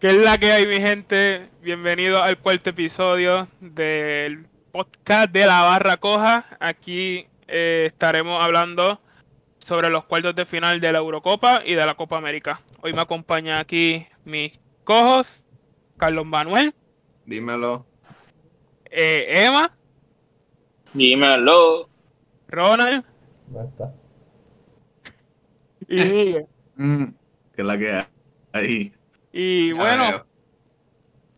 ¿Qué es la que hay, mi gente? Bienvenido al cuarto episodio del podcast de la Barra Coja. Aquí eh, estaremos hablando sobre los cuartos de final de la Eurocopa y de la Copa América. Hoy me acompaña aquí mis cojos, Carlos Manuel. Dímelo. Eh, Emma. Dímelo. Ronald. está. Y Miguel. Mm, ¿Qué es la que hay? Y bueno,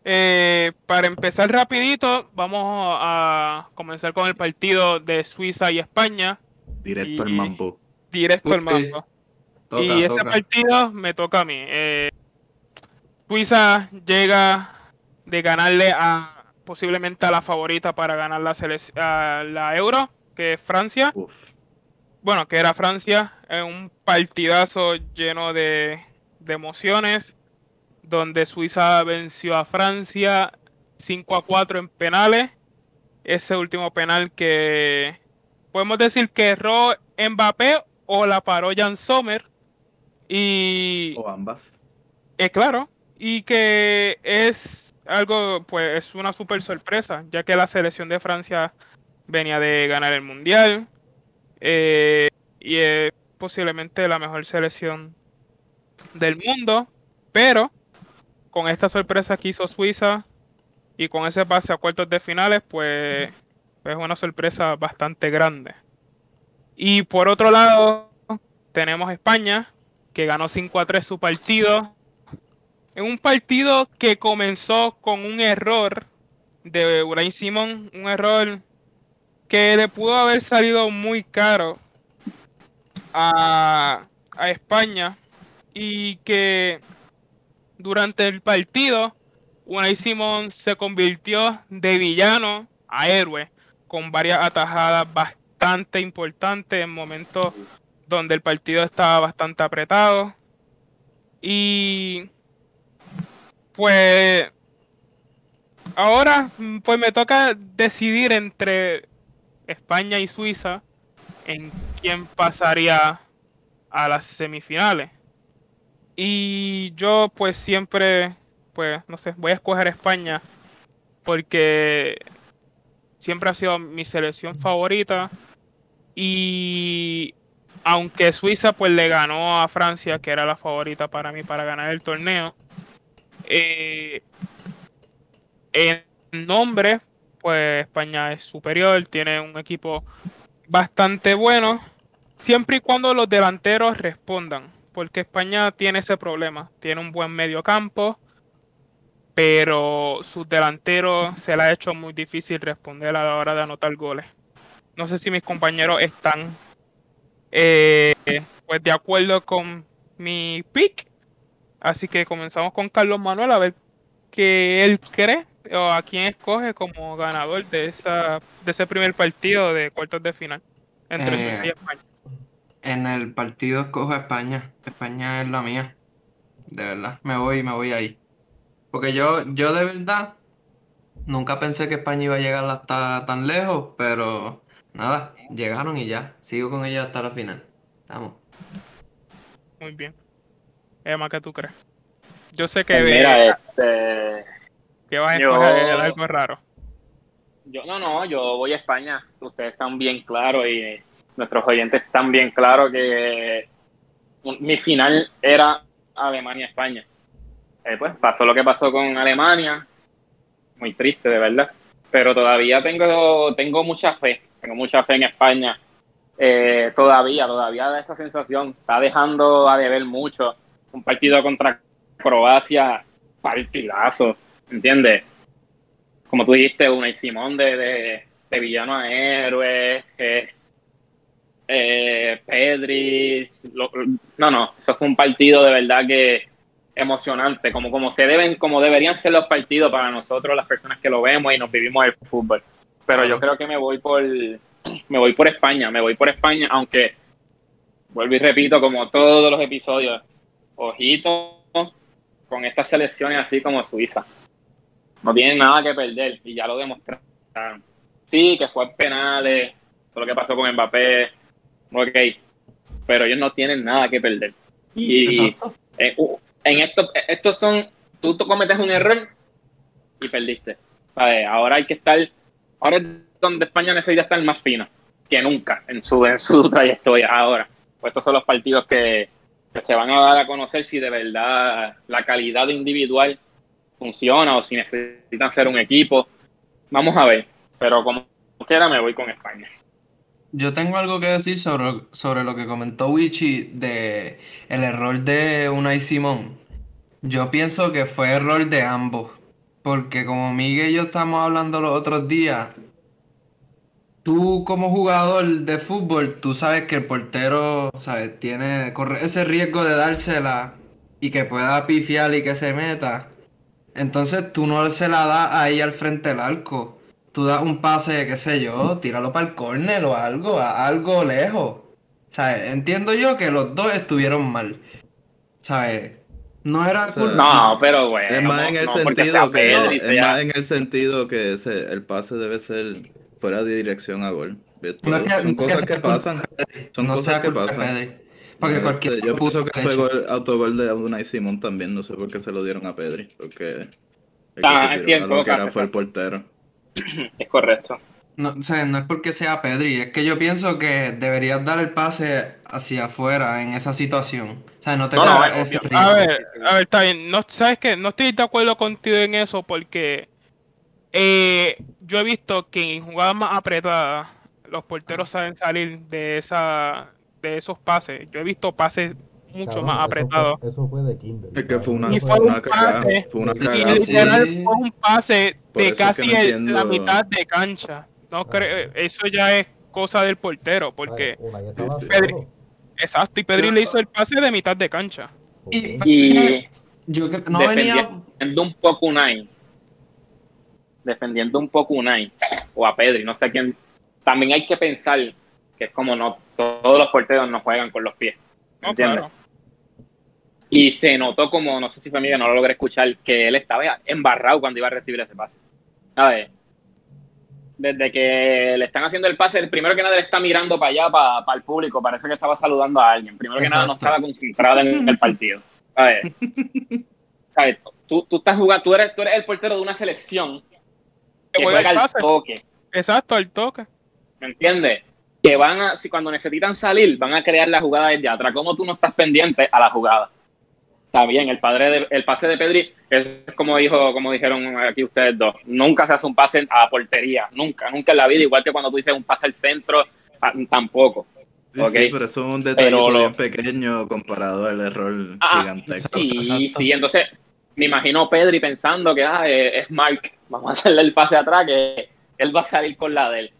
eh, para empezar rapidito, vamos a comenzar con el partido de Suiza y España, Directo al y- mambo. directo al mambo. Toca, y ese toca. partido me toca a mí. Eh, Suiza llega de ganarle a posiblemente a la favorita para ganar la, a la Euro, que es Francia. Uf. Bueno, que era Francia, en un partidazo lleno de, de emociones, donde Suiza venció a Francia 5 a 4 en penales. Ese último penal que podemos decir que erró Mbappé o la paró Jan Sommer. Y O ambas. eh, claro, y que es algo, pues es una super sorpresa, ya que la selección de Francia venía de ganar el Mundial eh, y es posiblemente la mejor selección del mundo, pero con esta sorpresa que hizo Suiza y con ese pase a cuartos de finales, pues es una sorpresa bastante grande. Y por otro lado, tenemos España, que ganó 5 a 3 su partido. En un partido que comenzó con un error de Unai Simón, un error que le pudo haber salido muy caro a, a España y que durante el partido Unai Simón se convirtió de villano a héroe con varias atajadas bastante importantes en momentos donde el partido estaba bastante apretado. Y pues ahora pues me toca decidir entre España y Suiza en quién pasaría a las semifinales. Y yo pues siempre pues no sé, voy a escoger España porque siempre ha sido mi selección favorita y aunque Suiza pues le ganó a Francia, que era la favorita para mí para ganar el torneo, eh, en nombre, pues España es superior, tiene un equipo bastante bueno, siempre y cuando los delanteros respondan, porque España tiene ese problema, tiene un buen medio campo, pero sus delanteros se le ha hecho muy difícil responder a la hora de anotar goles. No sé si mis compañeros están eh, pues de acuerdo con mi pick. Así que comenzamos con Carlos Manuel a ver qué él cree o a quién escoge como ganador de esa de ese primer partido de cuartos de final entre Eh, Suiza y España. En el partido escojo a España. España es la mía. De verdad. Me voy, me voy ahí. Porque yo, yo de verdad nunca pensé que España iba a llegar hasta tan lejos, pero nada, llegaron y ya. Sigo con ella hasta la final. Vamos. Muy bien. Emma, ¿qué tú crees? Yo sé que, Pues de- mira, este. que vas a yo- escoger algo raro. Yo, no, no, yo voy a España. Ustedes están bien claros y nuestros oyentes están bien claros que mi final era Alemania-España. Eh, pues pasó lo que pasó con Alemania. Muy triste, de verdad. Pero todavía tengo, tengo mucha fe. Tengo mucha fe en España. Eh, todavía, todavía da esa sensación. Está dejando a deber mucho. Un partido contra Croacia, partidazo. ¿Entiendes? como tú dijiste, Unai Simón de, de, de villano a héroe, eh, eh, Pedri, lo- no, no, eso fue un partido de verdad que emocionante, como, como se deben, como deberían ser los partidos para nosotros, las personas que lo vemos y nos vivimos el fútbol. Pero yo creo que me voy por, me voy por España, me voy por España, aunque vuelvo y repito, como todos los episodios, ojito con estas selecciones así como Suiza no tienen nada que perder y ya lo demostraron. Sí, que fue en penales, eso es lo que pasó con Mbappé, ok, pero ellos no tienen nada que perder. Y uh, en estos, estos son tú, tú cometes un error y perdiste. ¿Sabes? Ahora hay que estar, ahora es donde España necesita estar más fino que nunca en su, en su trayectoria ahora. Pues estos son los partidos que, que se van a dar a conocer si de verdad la calidad individual funciona o si necesitan ser un equipo. Vamos a ver, pero como quiera me voy con España. Yo tengo algo que decir sobre, sobre lo que comentó Wichi de el error de Unai Simón. Yo pienso que fue error de ambos. Porque como Miguel y yo estamos hablando los otros días, tú como jugador de fútbol, tú sabes que el portero, ¿sabes? Tiene, corre ese riesgo de dársela y que pueda pifiar y que se meta. Entonces tú no se la das ahí al frente del arco. Tú das un pase, qué sé yo, tíralo para el córner o algo, a algo lejos. ¿Sabes? Entiendo yo que los dos estuvieron mal. ¿Sabes? No era O sea, culpa- No, pero bueno. Es más en el no sentido que es sea- más en el sentido que ese- el pase debe ser fuera de dirección a gol. No que- son cosas que pasan. Son no cosas que pasan. Porque Este, cualquier yo pienso que fue gol, autogol de Unai Simón también, no sé por qué se lo dieron a Pedri, porque el que Ah, se tiró a lo que era fue el portero. Es correcto. No, o sea, no es porque sea Pedri, es que yo pienso que deberías dar el pase hacia afuera en esa situación. O sea, no te No, ese A ver, a ver, está bien. No, ¿Sabes qué? No estoy de acuerdo contigo en eso porque eh, yo he visto que en jugadas más apretadas los porteros saben salir de esa de esos pases. Yo he visto pases mucho Cabrón, más eso fue- Eso fue de Kimber. Es que fue una, Y fue fue un cagada, pase. fue una Y cagada. sí. literal fue un pase Por de eso es que casi no el- entiendo- la mitad de cancha. No creo, eso ya es cosa del portero, porque. Pedri- exacto, y Pedri le hizo el pase de mitad de cancha. Y-. Y Yo que- no venía. defendiendo un poco Unai, defendiendo un poco Unai o a Pedri, no sé quién, también hay que pensar que es como no todos los porteros no juegan con los pies. No. Y se notó como, no sé si fue amiga, no lo logré escuchar, que él estaba embarrado cuando iba a recibir ese pase. ¿Sabes? Desde que le están haciendo el pase, el primero que nada le está mirando para allá, para, para el público, parece que estaba saludando a alguien. Primero que nada no estaba concentrado en el partido. ¿Sabes? ¿Sabes? Tú, tú estás jugando, tú eres, tú eres el portero de una selección Que juega al toque. Exacto, al toque. ¿Me entiendes? Que van a, si cuando necesitan salir, van a crear la jugada desde atrás. ¿Cómo tú no estás pendiente a la jugada? Está bien, el padre de- el pase de Pedri es como dijo, como dijeron aquí ustedes dos. Nunca se hace un pase a portería, nunca, nunca en la vida. Igual que cuando tú dices un pase al centro, ah, tampoco. Sí, Ok. sí, pero eso es un lo- bien pequeño comparado al error Ah, gigantesco. Sí, exacto. sí, entonces me imagino Pedri pensando que ah, eh, es Mark, vamos a hacerle el pase atrás, que él va a salir con la de él.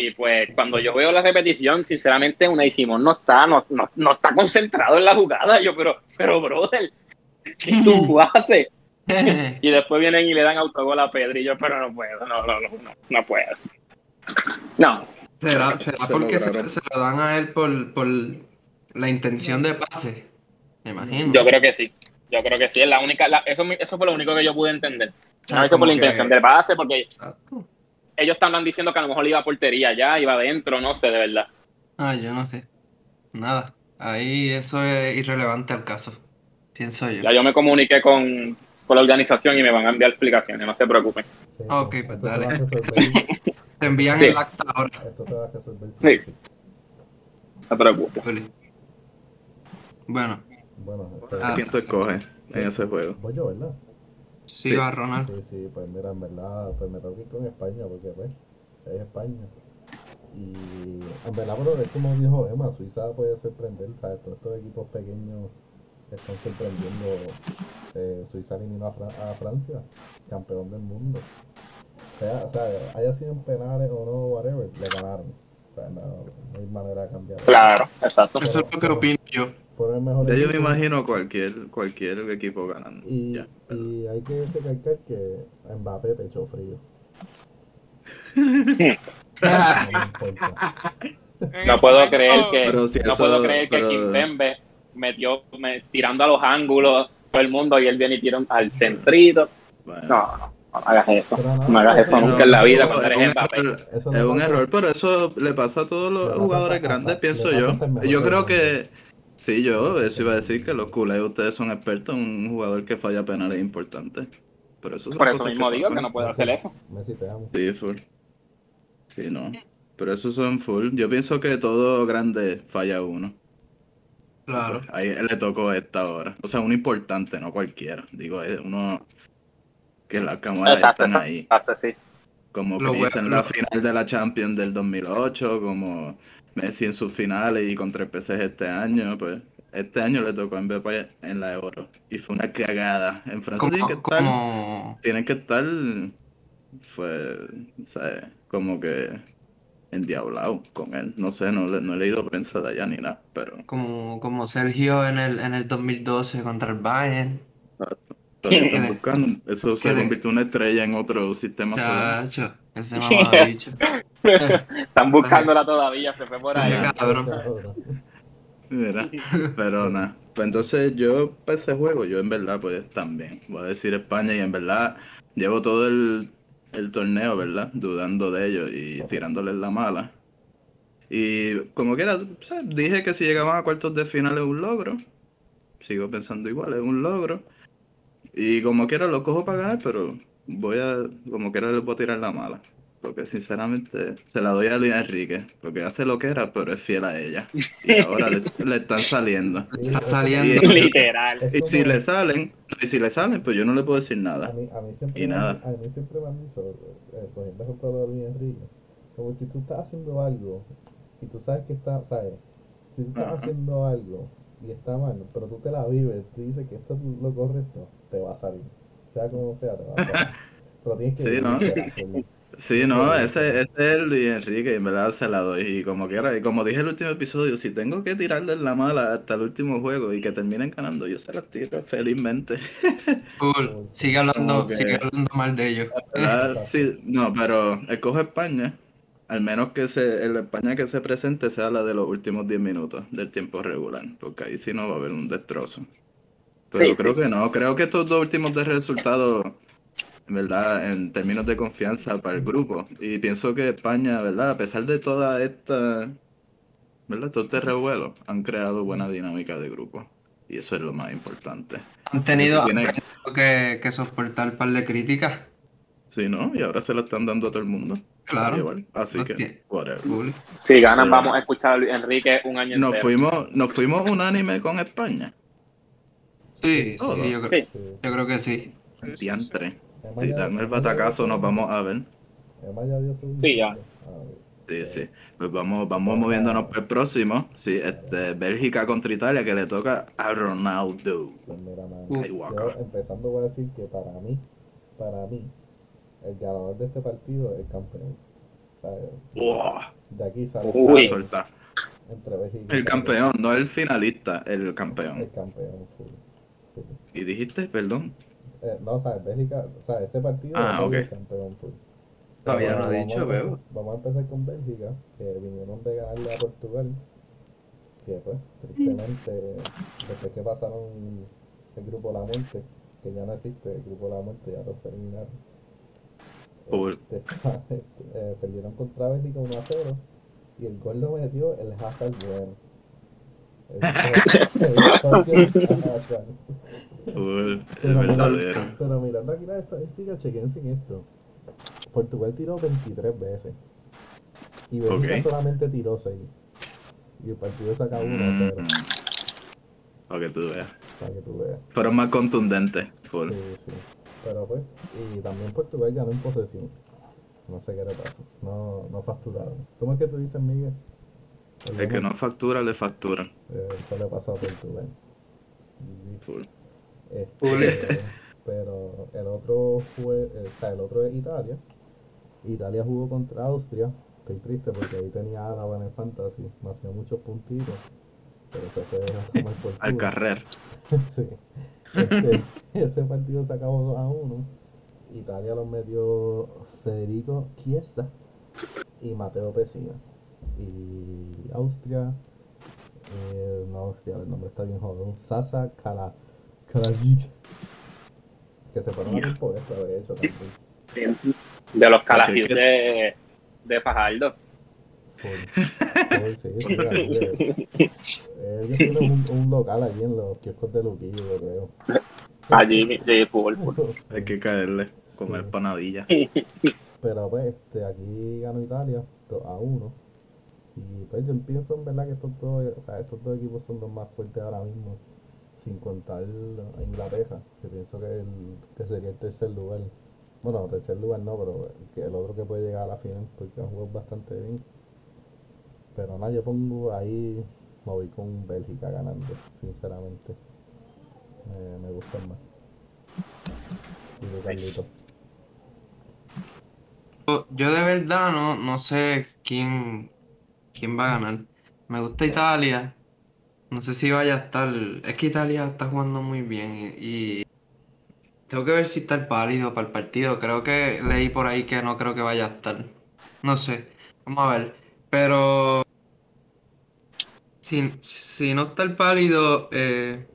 Y pues cuando yo veo la repetición, sinceramente, Unai Simón no está, no, no, no está concentrado en la jugada. Yo, pero, pero brother, ¿qué tú haces? Y después vienen y le dan autogol a Pedri. Yo, pero no puedo, no, no, no, no, no puedo. No, ¿Será, será Se porque se, se lo dan a él por, por la intención de pase? Me imagino. yo creo que sí. Yo creo que sí, es la única, la- eso, eso fue lo único que yo pude entender. O No hizo por la que- intención del base, porque Exacto. Ellos estaban diciendo que a lo mejor iba a portería ya, iba adentro, no sé, de verdad. Ah, yo no sé. Nada. Ahí eso es irrelevante al caso. Pienso yo. Ya yo me comuniqué con, con la organización y me van a enviar explicaciones, no se preocupen. Sí, ok, pues Esto dale. Te envían Sí. el acta ahora. Esto se va a resolver Sí. sí. No se preocupen. Juli. Bueno, Bueno, este, Ah. ¿Quién tú escoges en ese juego? voy yo, ¿verdad? Sí, Sí. va Ronald. Sí, sí, pues mira, en verdad, pues me tengo que ir con España, porque pues, es España. Y en verdad, pero es como dijo Emma, Suiza puede sorprender, ¿sabes? Todos estos equipos pequeños están sorprendiendo. Eh, Suiza eliminó a, Fra- a Francia, campeón del mundo. Sea, o sea, haya sido en penales o no, whatever, le ganaron. O sea, no, no hay manera de cambiar. Claro, exacto. Eso es lo que opino yo. Fueron el mejor Ya yo me imagino cualquier, cualquier equipo ganando. Y, Ya. y hay que recalcar que Mbappé pechó frío. Ah, No No puedo creer que, Pero si no eso- puedo creer que pero- Kimpembe metió me- tirando a los ángulos todo el mundo y él viene y tira al centrito. Bueno. No, no, no hagas eso. Nada, No hagas eso nunca no- en la vida No, cuando es eres un error, Es no un error, pero eso le pasa a todos los jugadores grandes, pienso yo. Yo creo que Sí, yo eso iba a decir que los culés ustedes son expertos en un jugador que falla penales importantes. Pero eso son Por eso mismo digo que no puedo hacer eso. Messi, te amo. Sí, full. Sí, no. Pero esos son full. Yo pienso que todo grande falla uno. Claro. Ahí le tocó esta hora. O sea, uno importante, no cualquiera. Digo, es uno que las cámaras Exacto, están exacto, ahí. exacto, sí. Como Chris en la final de la Champions del 2008, como Messi en sus finales y contra el PSG este año, pues este año le tocó a Mbappé en la Euro. Y fue una cagada. En Francia tienen que Como, estar, tienen que estar, fue, ¿sabes? Como que endiablado con él. No sé, no, he leído prensa de allá ni nada, pero como, como Sergio en el, en el 2012 contra el Bayern. están buscando, eso se convirtió en una estrella en otro sistema solar. Chacho, ese mamabicho. Están buscándola todavía, se fue por ahí. Mira, pero nada. Pues entonces yo para ese juego, yo en verdad pues también voy a decir España y en verdad llevo todo el, el torneo, ¿verdad? Dudando de ellos y tirándoles la mala. Y como quiera, o sea, dije que si llegaban a cuartos de final es un logro. Sigo pensando igual, es un logro. Y como quiera lo cojo para ganar, pero voy a, como quiera les voy a tirar la mala. Porque sinceramente se la doy a Luis Enrique, porque hace lo que era, pero es fiel a ella. Y ahora le, le están saliendo. Está saliendo. Literal. Y si le salen, y si le salen, pues yo no le puedo decir A nada. mí, a mí siempre Y me, nada. a mí siempre me han dicho, eh, poniendo ejemplo de Luis Enrique, como si tú estás haciendo algo y tú sabes que está, sabes, si tú estás Ajá. haciendo algo y está mal, pero tú te la vives, tú dices que esto es lo correcto, te va a salir. Sea como sea, te va a salir. Pero tienes que Sí, ¿no? Sí, no, ese, ese es el Luis Enrique, y en verdad se la doy. Y como quiera, y como dije en el último episodio, si tengo que tirarle la mala hasta el último juego y que terminen ganando, yo se las tiro felizmente. Full. Sigue hablando, que- sigue hablando mal de ellos. ¿Verdad? Sí, no, pero escoge España, al menos que se, el España que se presente sea la de los últimos 10 minutos del tiempo regular, porque ahí sí no va a haber un destrozo. Pero Sí, creo sí. que no, creo que estos dos últimos de resultados, verdad, en términos de confianza para el grupo, y pienso que España, ¿verdad? A pesar de toda esta, ¿verdad? Todo este revuelo, han creado buena dinámica de grupo, y eso es lo más importante. Han tenido, Si tiene- han tenido que, que soportar un par de críticas. Sí, ¿no? Y ahora se lo están dando a todo el mundo. Claro. Igual. Así que, whatever. Si ganan, Pero- vamos a escuchar a Luis Enrique un año Nos entero. fuimos, nos fuimos unánime con España. Sí, sí, yo, creo- Sí. Sí. yo creo que sí. Diantre. Si dan el batacazo, nos vamos a ver. Sí, ya. Sí, sí. Pues vamos, vamos moviéndonos para el próximo. Sí, este, Bélgica contra Italia, que le toca a Ronaldo. Pues mira, man, yo empezando voy a decir que para mí, para mí, el ganador de este partido es el campeón. O sea, Wow, De aquí sale soltar. entre Bélgica y El Italia. campeón, no el finalista, el El campeón. campeón, full, full. Y dijiste, perdón. Eh, no, o sea, Bélgica, o sea, este partido Ah, es el campeón full. Todavía Pero no he dicho, veo. Vamos a empezar con Bélgica, que vinieron de ganarle a Portugal, que pues, tristemente, después que pasaron el grupo La Muerte, que ya no existe, el grupo La Muerte ya los eliminaron. Este, eh, perdieron contra Bélgica 1 a 0 y el gol lo metió el Hazard bueno. El, el Hazard. Full, el Pero, verdadero. mira- pero mirando aquí las estadísticas, chequense en esto. Portugal tiró 23 veces. Y Bélgica Ok. solamente tiró 6. Y el partido saca 1 a 0. Mm. Para que tú veas. Para que tú veas. Fueron más contundentes. Full. Sí, sí. Pero pues, y también Portugal ganó en posesión. No sé qué le pasa. No, no facturaron. ¿Cómo es que tú dices, Miguel? El que no factura, le factura. Eh, eso le pasó a Portugal. GG. Full. Este, pero el otro fue, eh, o sea, el otro es Italia. Italia jugó contra Austria. Estoy triste porque ahí tenía a la en Fantasy. Me hacía muchos puntitos. Pero se fue a por Al carrer. sí. Este, ese partido se acabó 2 a 1. Italia los metió Federico Chiesa y Mateo Pesina. Y Austria, eh, no, hostia, el nombre está bien jodón. Sasa Kala, Kalajic. Que se fueron a tiempo extra, de hecho, también. Sí, de los que- de, de Fajardo. Full. Uy, sí, eh, ellos tienen un, un local allí en los kioscos de Luquillo, yo creo. Allí, sí, fútbol. fútbol. Hay que caerle, comer Sí. panadilla. Pero pues, este, aquí ganó Italia 2 a 1. Y pues yo pienso en verdad que estos dos, o sea, estos dos equipos son los más fuertes ahora mismo, sin contar a Inglaterra, que pienso que, el, que sería el tercer lugar. Bueno, tercer lugar no, pero que el otro que puede llegar a la final, porque han jugado bastante bien. Pero nada, yo pongo ahí, me voy con Bélgica ganando, sinceramente. Me, me gustan más. Carlito. Yo- Yo de verdad no, no sé quién, quién va a ganar. Me gusta Italia. No sé si vaya a estar. Es que Italia está jugando muy bien y, tengo que ver si está el pálido para el partido. Creo que leí por ahí que no creo que vaya a estar. No sé. Vamos a ver. Pero si, si no está el pálido, eh,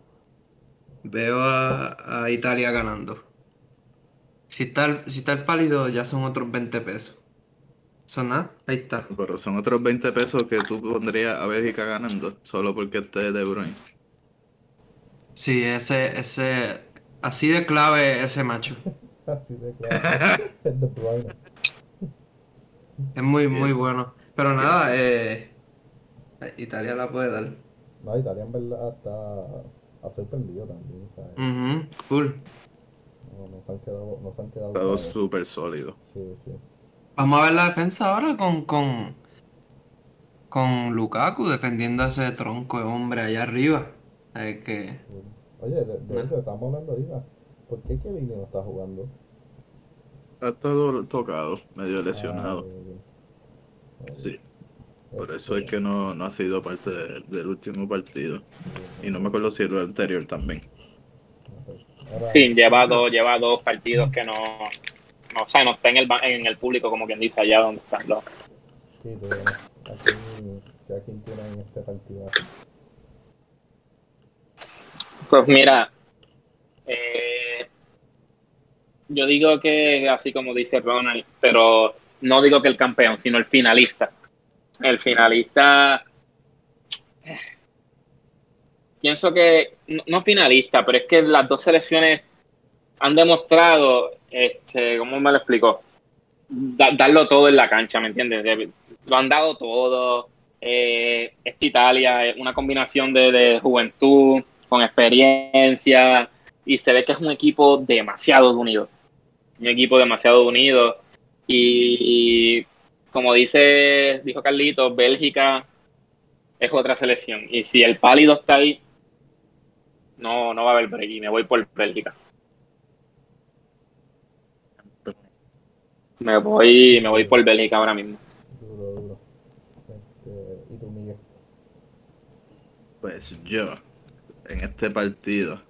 veo a, Italia ganando. Si está, si está el pálido, ya son otros 20 pesos. ¿Son nada? Ahí está. Pero son otros 20 pesos que tú pondrías a Bélgica ganando, solo porque esté De Bruyne. Sí, ese, ese, así de clave ese macho. Así de claro. Es de Bruyne. Es muy, muy bueno. Pero nada, eh, Italia la puede dar. No, Italia en verdad está ha sorprendido también, ¿sabes? Cool. No, no se han quedado, no se han quedado súper sólido. Sí, sí. Vamos a ver la defensa ahora con, con, con Lukaku defendiendo a ese tronco de hombre allá arriba. Es que, Oye, de, de hecho, estamos hablando ahorita. ¿Por qué Kedini no está jugando? Ha estado tocado, medio lesionado. Ah. Sí, por eso es que no, no ha sido parte de- del último partido. Y no me acuerdo si el anterior también. Sí, lleva dos, lleva dos partidos que no, no, o sea, no está en el, en el público, como quien dice, allá donde están los. Sí, tú, ¿a quién, a quién tiene en este partido? Pues mira, eh, yo digo que así como dice Ronald, pero no digo que el campeón, sino el finalista. El finalista, eh, pienso que, no finalista, pero es que las dos selecciones han demostrado, este, ¿cómo me lo explico? Da- darlo todo en la cancha, ¿me entiendes? De- lo han dado todo. Eh, esta Italia es una combinación de, de juventud, con experiencia, y se ve que es un equipo demasiado unido. Un equipo demasiado unido. Y, y como dice, dijo Carlitos, Bélgica es otra selección. Y si el pálido está ahí, no, no va a haber break. Y me voy por Bélgica. Me voy, me voy por Bélgica ahora mismo. Duro, duro. Este, ¿Y tú, Miguel? Pues yo, en este partido,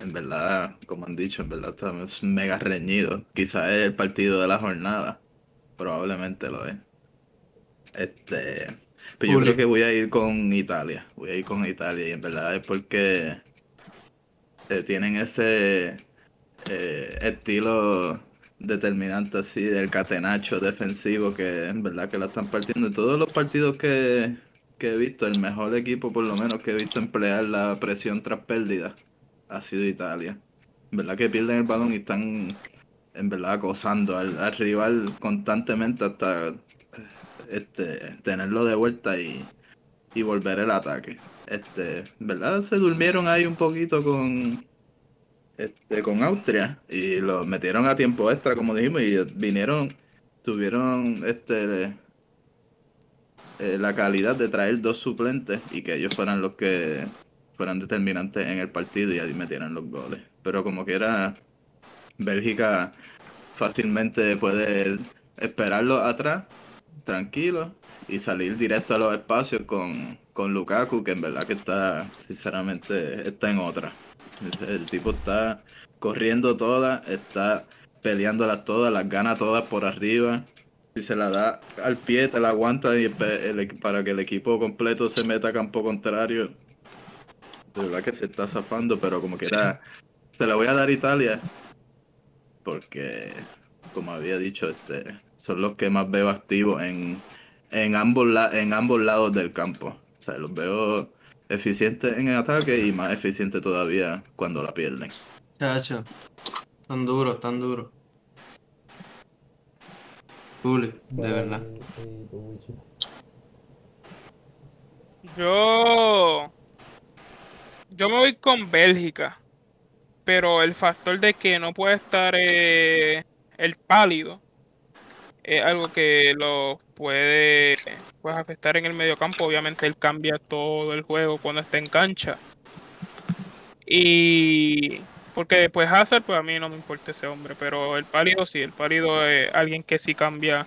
en verdad, como han dicho, en verdad estamos mega reñidos. Quizás es el partido de la jornada. Probablemente lo es. Este. Pero yo Juli. creo que voy a ir con Italia. Voy a ir con Italia. Y en verdad es porque eh, tienen ese eh, estilo determinante así del catenacho defensivo que en verdad que la están partiendo. En todos los partidos que, que he visto, el mejor equipo por lo menos que he visto emplear la presión tras pérdida ha sido Italia. En verdad que pierden el balón y están en verdad acosando al, al rival constantemente hasta eh, este tenerlo de vuelta y, y volver el ataque. Este, en verdad se durmieron ahí un poquito con este con Austria y lo metieron a tiempo extra como dijimos y vinieron tuvieron este eh, la calidad de traer dos suplentes y que ellos fueran los que fueran determinantes en el partido y ahí metieran los goles. Pero como quiera, Bélgica fácilmente puede esperarlo atrás, tranquilo, y salir directo a los espacios con, con Lukaku, que en verdad que está, sinceramente, está en otra. El tipo está corriendo todas, está peleándolas todas, las gana todas por arriba. Si se la da al pie, te la aguanta y el para que el equipo completo se meta a campo contrario. De verdad que se está zafando, pero como quiera, se la voy a dar a Italia. Porque, como había dicho, este, son los que más veo activos en, en ambos, la- en ambos lados del campo. O sea, los veo eficientes en el ataque y más eficientes todavía cuando la pierden. Chacho. Tan duro, tan duro. Cool, de verdad. Yo. Yo me voy con Bélgica. Pero el factor de que no puede estar eh, el pálido es algo que lo puede pues, afectar en el mediocampo. Obviamente él cambia todo el juego cuando está en cancha. Y porque después Hazard, pues a mí no me importa ese hombre, pero el pálido sí, el pálido es alguien que sí cambia.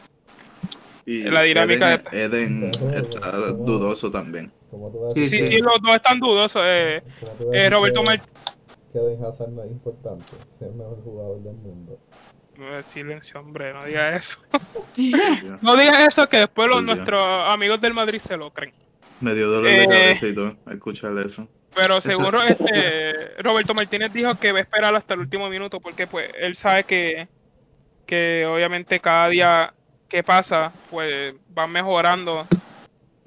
Y La dinámica Eden, Eden está dudoso también. ¿Cómo tú vas a Sí, Sí, sí, los dos están dudosos. Eh, eh, Roberto Martínez. Que Eden Hazard no es importante. Es el mejor jugador del mundo. Silencio, hombre, no digas eso. No digas eso que después los nuestros amigos del Madrid se lo creen. Me dio dolor de Eh. cabeza y todo, escuchar eso. Pero Eso- seguro este Roberto Martínez dijo que va a esperar hasta el último minuto porque pues él sabe que, que obviamente cada día que pasa pues va mejorando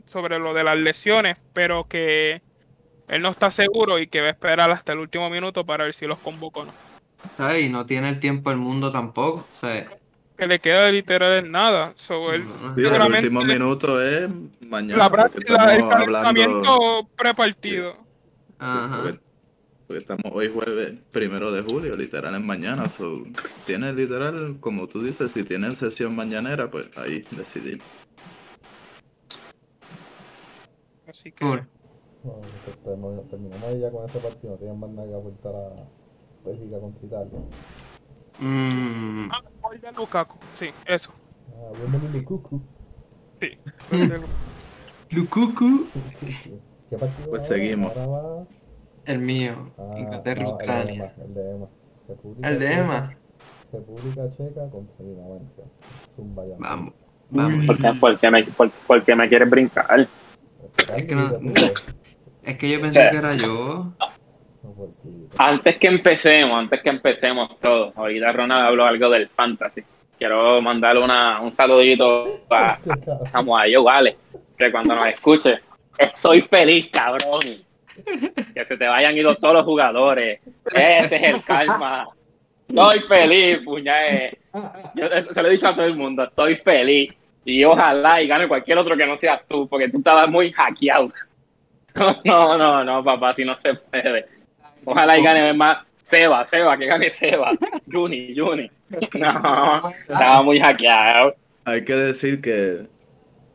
sobre lo de las lesiones, pero que él no está seguro y que va a esperar hasta el último minuto para ver si los convoca o no. Ay, no tiene el tiempo el mundo tampoco. O sea, Que le queda literal en nada. So, él- no, Sí, el último minuto es mañana. la porque práctica, el estamos hablando- calentamiento prepartido. Sí, Ajá. porque, porque estamos hoy jueves primero de julio, literal es mañana. So, tiene literal, como tú dices, si tienen sesión mañanera, pues ahí decidir. Así que Cool. Bueno, pues terminamos, terminamos ahí ya con ese partido. No tienen más nada que aportar a Bélgica contra Italia. Mm, Ah, gol de Lukaku, sí, eso. Ah, bienvenido Cucu. Sí. Lukaku. ¿Qué partido Pues seguimos. Va El mío. Ah, Inglaterra, ah, El de Ucrania. Emma, el de Emma. República El de Checa- Emma. República Checa contra Dinamarca. Zumba ya. Vamos. Vamos. ¿Por qué, por qué me, por, por qué me quieres brincar? Es que no- Es que yo pensé Sí. que era yo. no, porque- Antes que empecemos, antes que empecemos todo, ahorita Ronald habló algo del fantasy. Quiero mandarle una, un saludito a. Samuel vale, que cuando nos escuche, estoy feliz, cabrón. Que se te vayan ido todos los jugadores. Ese es el calma. Estoy feliz, puñet. Yo se lo he dicho a todo el mundo, estoy feliz. Y ojalá y gane cualquier otro que no seas tú, porque tú estabas muy hackeado. No, no, no, papá, si no se puede. Ojalá y gane más Seba, Seba, que gane Seba. Juni, Juni. No, estaba muy hackeado. Hay que decir que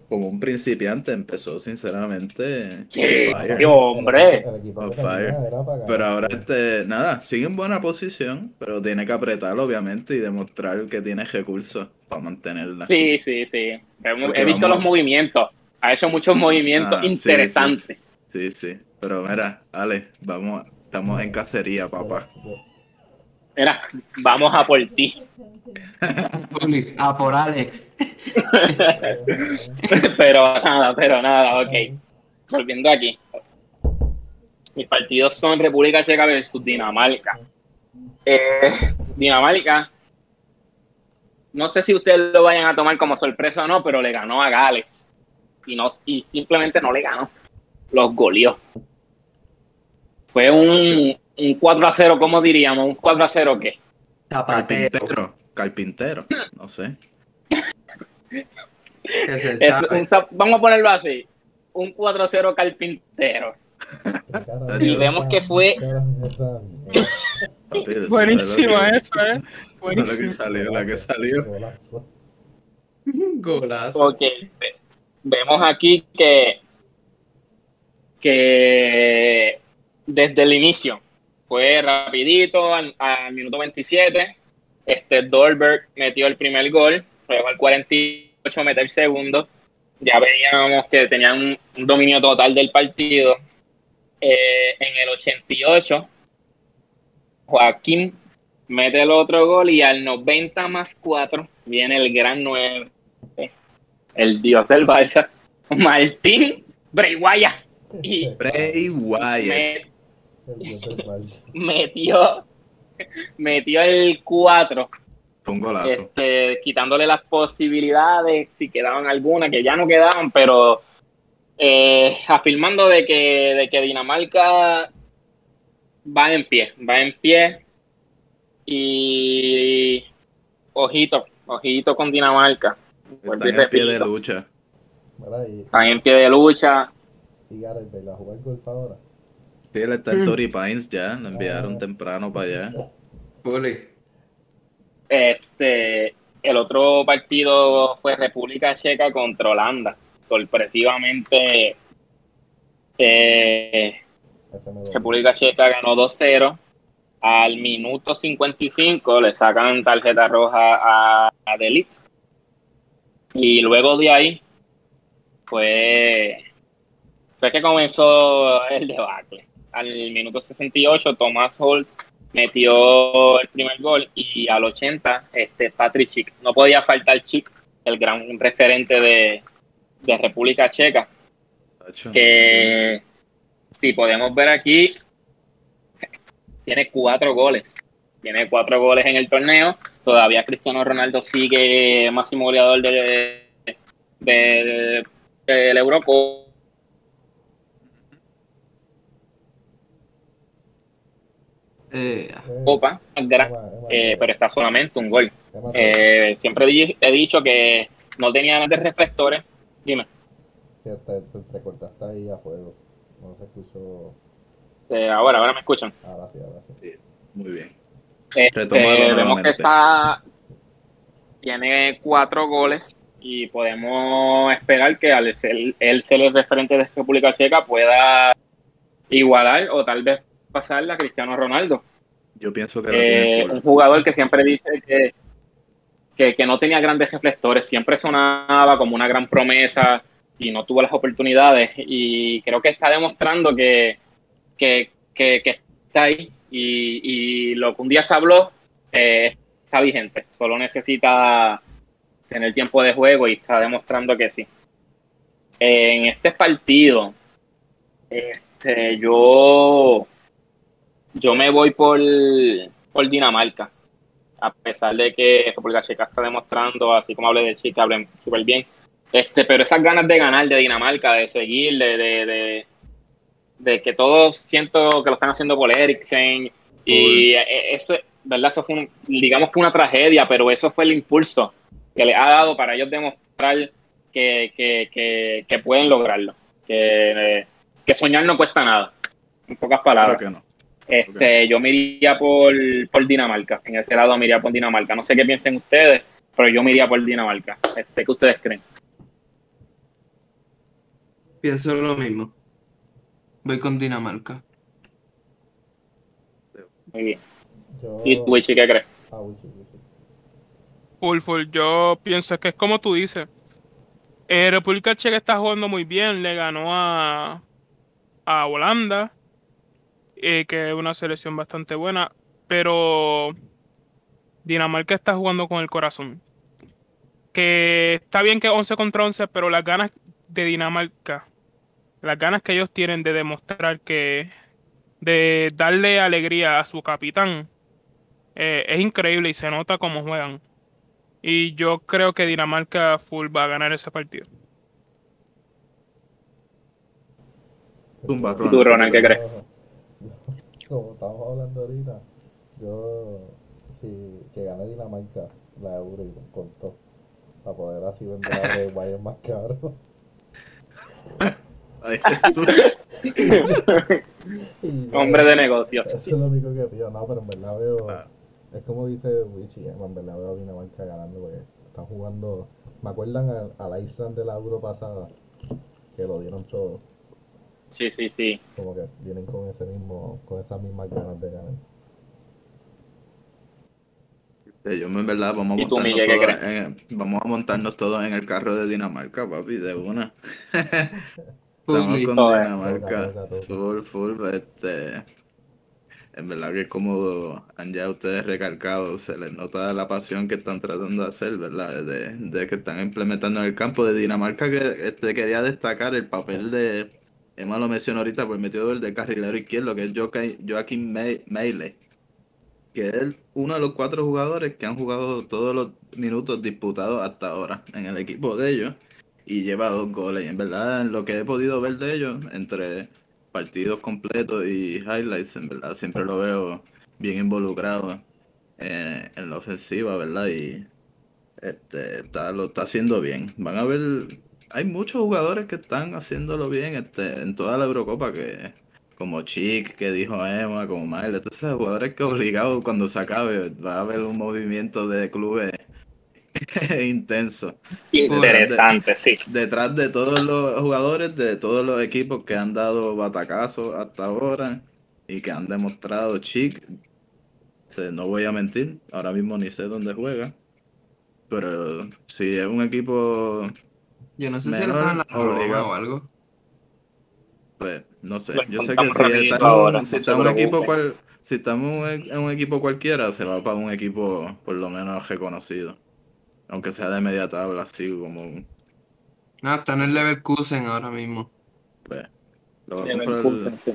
como un principiante empezó sinceramente Sí, fire. sí, hombre. Fire. Pero ahora este, nada, sigue en buena posición, pero tiene que apretar obviamente y demostrar que tiene recursos para mantenerla. Sí, sí, sí. Porque He visto vamos- los movimientos. Ha hecho muchos movimientos Ah, sí, interesantes. Sí, sí. Pero mira, Ale, vamos, estamos en cacería, papá. Mira, vamos a por ti. A por Alex. pero nada, pero nada, ok. Volviendo aquí. Mis partidos son República Checa versus Dinamarca. Eh, Dinamarca, no sé si ustedes lo vayan a tomar como sorpresa o no, pero le ganó a Gales. Y, no, y simplemente no le ganó. Los goleó. Fue un, un 4 a 0, ¿cómo diríamos? ¿Un 4 a 0 qué? Zapatero. Carpintero, carpintero, no sé. Es chape. un vamos a ponerlo así. Un 4 a 0 carpintero. ¿Qué carajo Y es vemos que fue- es Buenísima es eso, eh. que- lo que salió, la que salió. Golazo. Golazo. Ok, ve- vemos aquí que, que desde el inicio fue rapidito al, al minuto 27. Este Dolberg metió el primer gol, luego al 48 mete el segundo. Ya veíamos que tenían un, un dominio total del partido. Eh, en el 88, Joaquín mete el otro gol y al 90 más 4 viene el gran 9 el dios del Barça, Martín Breguaya, y metió, metió el 4 Fue un golazo. este, quitándole las posibilidades, si quedaban algunas, que ya no quedaban, pero eh, afirmando de que, de que Dinamarca va en pie, va en pie y ojito, ojito con Dinamarca. Están en pie de lucha. Están en pie de lucha. y Gareth Bale a jugar golf ahora. Sí, él está en Tory Pines ya, lo enviaron temprano para allá. Este, el otro partido fue República Checa contra Holanda. Sorpresivamente, eh. República Checa ganó 2-0. Al minuto 55 le sacan tarjeta roja a, a De Ligt. Y luego de ahí fue, fue que comenzó el debacle. Al minuto 68 Tomás Holtz metió el primer gol y al 80 este Patrick Schick. No podía faltar Schick, el gran referente de, de República Checa que si podemos ver aquí, tiene cuatro goles. Tiene cuatro goles en el torneo. Todavía Cristiano Ronaldo sigue máximo goleador de, de- del Eurocopa. Eh, Eh, Gran- eh, pero está solamente un gol. Eh, siempre di- he dicho que no tenía nada de reflectores. Dime, te, te, te cortaste ahí a fuego. No se escuchó. eh, ahora, ahora me escuchan. Ahora sí, ahora sí. Muy bien. Este, vemos que está tiene cuatro goles y podemos esperar que al ser él ser el referente de República Checa pueda igualar o tal vez pasarle a Cristiano Ronaldo. Yo pienso que tiene Eh, full. un jugador que siempre dice que, que, que no tenía grandes reflectores, siempre sonaba como una gran promesa y no tuvo las oportunidades y creo que está demostrando que, que, que- que está ahí y, y lo que un día se habló eh, está vigente, solo necesita tener tiempo de juego y está demostrando que sí. En este partido, este, yo yo me voy por, por Dinamarca. A pesar de que República Checa está demostrando, así como hablé de Chica, hablen súper bien. Este, pero esas ganas de ganar de Dinamarca, de seguir, de, de, de, de que todos siento que lo están haciendo por Eriksen. Y e- ese, ¿verdad? Eso fue, un- digamos que una tragedia, pero eso fue el impulso que les ha dado para ellos demostrar que, que, que, que pueden lograrlo. Que, que soñar no cuesta nada. En pocas palabras. que no. Este, yo me iría por, por Dinamarca. En ese lado me iría por Dinamarca. No sé qué piensen ustedes, pero yo me iría por Dinamarca. Este, ¿Qué ustedes creen? pienso lo mismo. Voy con Dinamarca. Muy bien. Yo. ¿Y tú, Ichi, qué crees? Ah. Full, full. Yo pienso que es como tú dices. Eh, República Checa está jugando muy bien. Le ganó a, a Holanda, eh, que es una selección bastante buena. Pero Dinamarca está jugando con el corazón. Que está bien que 11 contra 11, pero las ganas de Dinamarca, las ganas que ellos tienen de demostrar que, de darle alegría a su capitán, eh, es increíble y se nota cómo juegan. Y yo creo que Dinamarca full va a ganar ese partido. Tumba, ¿Y tú, Ronald, qué crees? Como estamos hablando ahorita, yo. Sí, que gane Dinamarca la euro y con, todo. Para poder así vender a Bray Wyatt más caro. Ay, Jesús. Y yo- Hombre de negocios. Eso es lo único que pido, no, pero en verdad veo. Ah. Es como dice Wichi, eh, en verdad veo a Dinamarca ganando porque están jugando. Me acuerdan a, a la Island de la Euro pasada, que lo dieron todo. Sí, sí, sí. Como que vienen con ese mismo, con esas mismas ganas de ganar. Eh, Yo en verdad vamos a ¿Y tú, montarnos Miguel, todos en, vamos a montarnos todos en el carro de Dinamarca, papi, de una. Estamos con eh. Dinamarca. Toca, toca, toca. Full, full, este. En verdad que como han ya ustedes recalcado, se les nota la pasión que están tratando de hacer, ¿verdad? De, de que están implementando en el campo de Dinamarca, que este, quería destacar el papel de, Emma lo mencionó ahorita, pues metió el de carrilero izquierdo, que es Joaquín Joaquín Me- Meile. que es uno de los cuatro jugadores que han jugado todos los minutos disputados hasta ahora en el equipo de ellos y lleva dos goles. Y en verdad, lo que he podido ver de ellos, entre partidos completos y highlights, en verdad, siempre lo veo bien involucrado en, en la ofensiva, ¿verdad? Y este, está, lo está haciendo bien. Van a ver, hay muchos jugadores que están haciéndolo bien este, en toda la Eurocopa que como Chic, que dijo Emma, como Miles, entonces jugadores que obligados cuando se acabe va a haber un movimiento de clubes intenso. Interesante, sí. Detrás de todos los jugadores, de todos los equipos que han dado batacazos hasta ahora y que han demostrado Chic, no voy a mentir, ahora mismo ni sé dónde juega, pero si es un equipo Yo no sé si está en la Roma obligado. o algo. Pues no sé, Lo yo sé que si está en un, ahora, si está un equipo cual, si estamos en un equipo cualquiera, se va para un equipo por lo menos reconocido. Aunque sea de media tabla, así como No, está en el Leverkusen ahora mismo. pues, lo va a comprar, sí.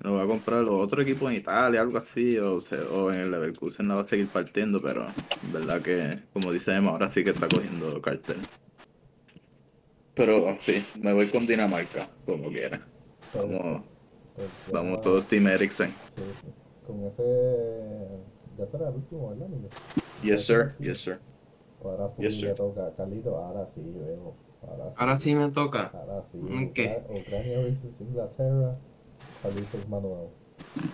lo va a comprar los otros equipos en Italia, algo así, o, se- o en el Leverkusen la va a seguir partiendo, pero en verdad que, como dice Emma, ahora sí que está cogiendo cartel. Pero sí, me voy con Dinamarca, como quiera. Pero, Vamos, pues, ya- vamos todos Team Eriksen. Sí, sí. Con ese. Ya será el último, ¿verdad, Miguel? Yes, sir. Yes, sir. Ahora fui, Yes, le toca. Carlito, ahora sí, veo. Ahora sí. Ahora sí me toca. Ahora sí. Ok. Ucra- Ucrania versus Inglaterra. Carlitos Manuel.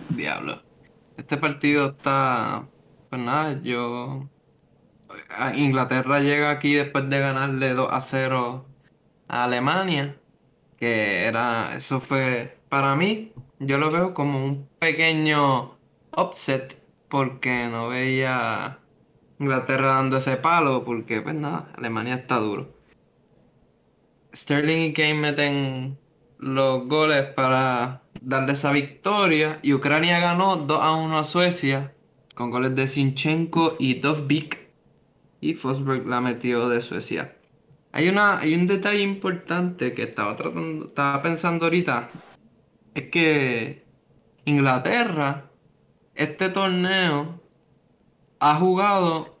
Diablo. Este partido está. Pues nada, yo. Inglaterra llega aquí después de ganarle 2 a 0 Alemania. Que era. Eso fue. Para mí, yo lo veo como un pequeño upset. Porque no veía Inglaterra dando ese palo. Porque, pues nada, Alemania está duro. Sterling y Kane meten los goles para darle esa victoria. Y Ucrania ganó 2 a 1 a Suecia con goles de Sinchenko y Dovbik. Y Forsberg la metió de Suecia. Hay, una, hay un detalle importante que estaba, tratando, estaba pensando ahorita. Es que Inglaterra, este torneo, ha jugado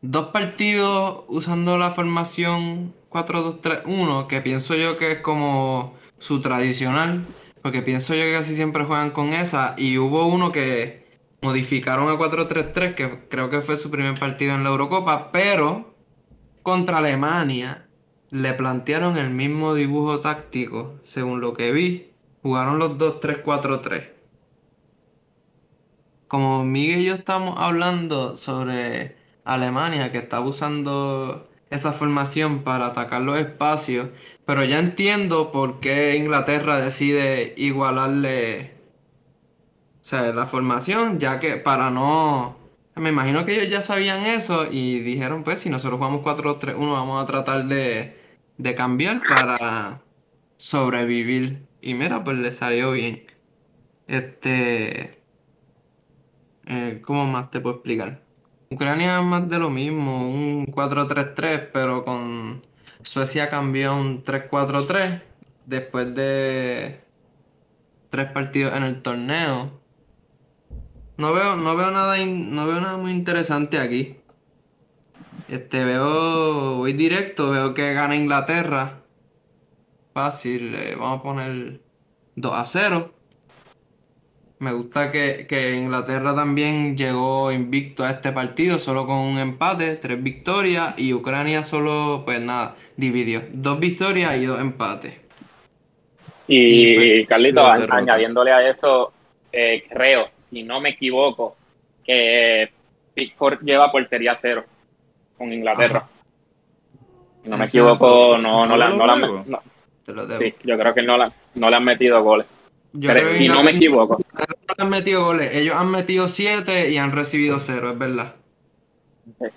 dos partidos usando la formación 4-2-3-1, que pienso yo que es como su tradicional, porque pienso yo que casi siempre juegan con esa, y hubo uno que modificaron a 4-3-3, que creo que fue su primer partido en la Eurocopa, pero contra Alemania le plantearon el mismo dibujo táctico, según lo que vi, jugaron los dos 3-4-3. Como Miguel y yo estamos hablando sobre Alemania, que está usando esa formación para atacar los espacios, pero ya entiendo por qué Inglaterra decide igualarle, o sea, la formación, ya que para no... Me imagino que ellos ya sabían eso y dijeron, pues si nosotros jugamos 4-3-1 vamos a tratar de, de cambiar para sobrevivir. Y mira, pues le salió bien. Este... Eh, ¿cómo más te puedo explicar? Ucrania es más de lo mismo, un 4-3-3, pero con Suecia cambió un 3-4-3 después de tres partidos en el torneo. No veo, no veo nada, in- no veo nada muy interesante aquí. Este, veo, voy directo, veo que gana Inglaterra. Fácil, eh, vamos a poner 2 a 0. Me gusta que, que Inglaterra también llegó invicto a este partido, solo con un empate, tres victorias, y Ucrania solo, pues nada, dividió. Dos victorias y dos empates. Y, Y, Carlito, a- derrotas. añadiéndole a eso, eh, creo, si no me equivoco, que Pickford lleva portería cero con Inglaterra. Si no me Eso equivoco, no, no, la, ¿Solo no, la- juego? no- Te lo debo. sí, yo creo que no, la, no le han metido goles. Yo Pero creo que si no me equivoco. no han metido goles. Ellos han metido siete y han recibido cero, es verdad.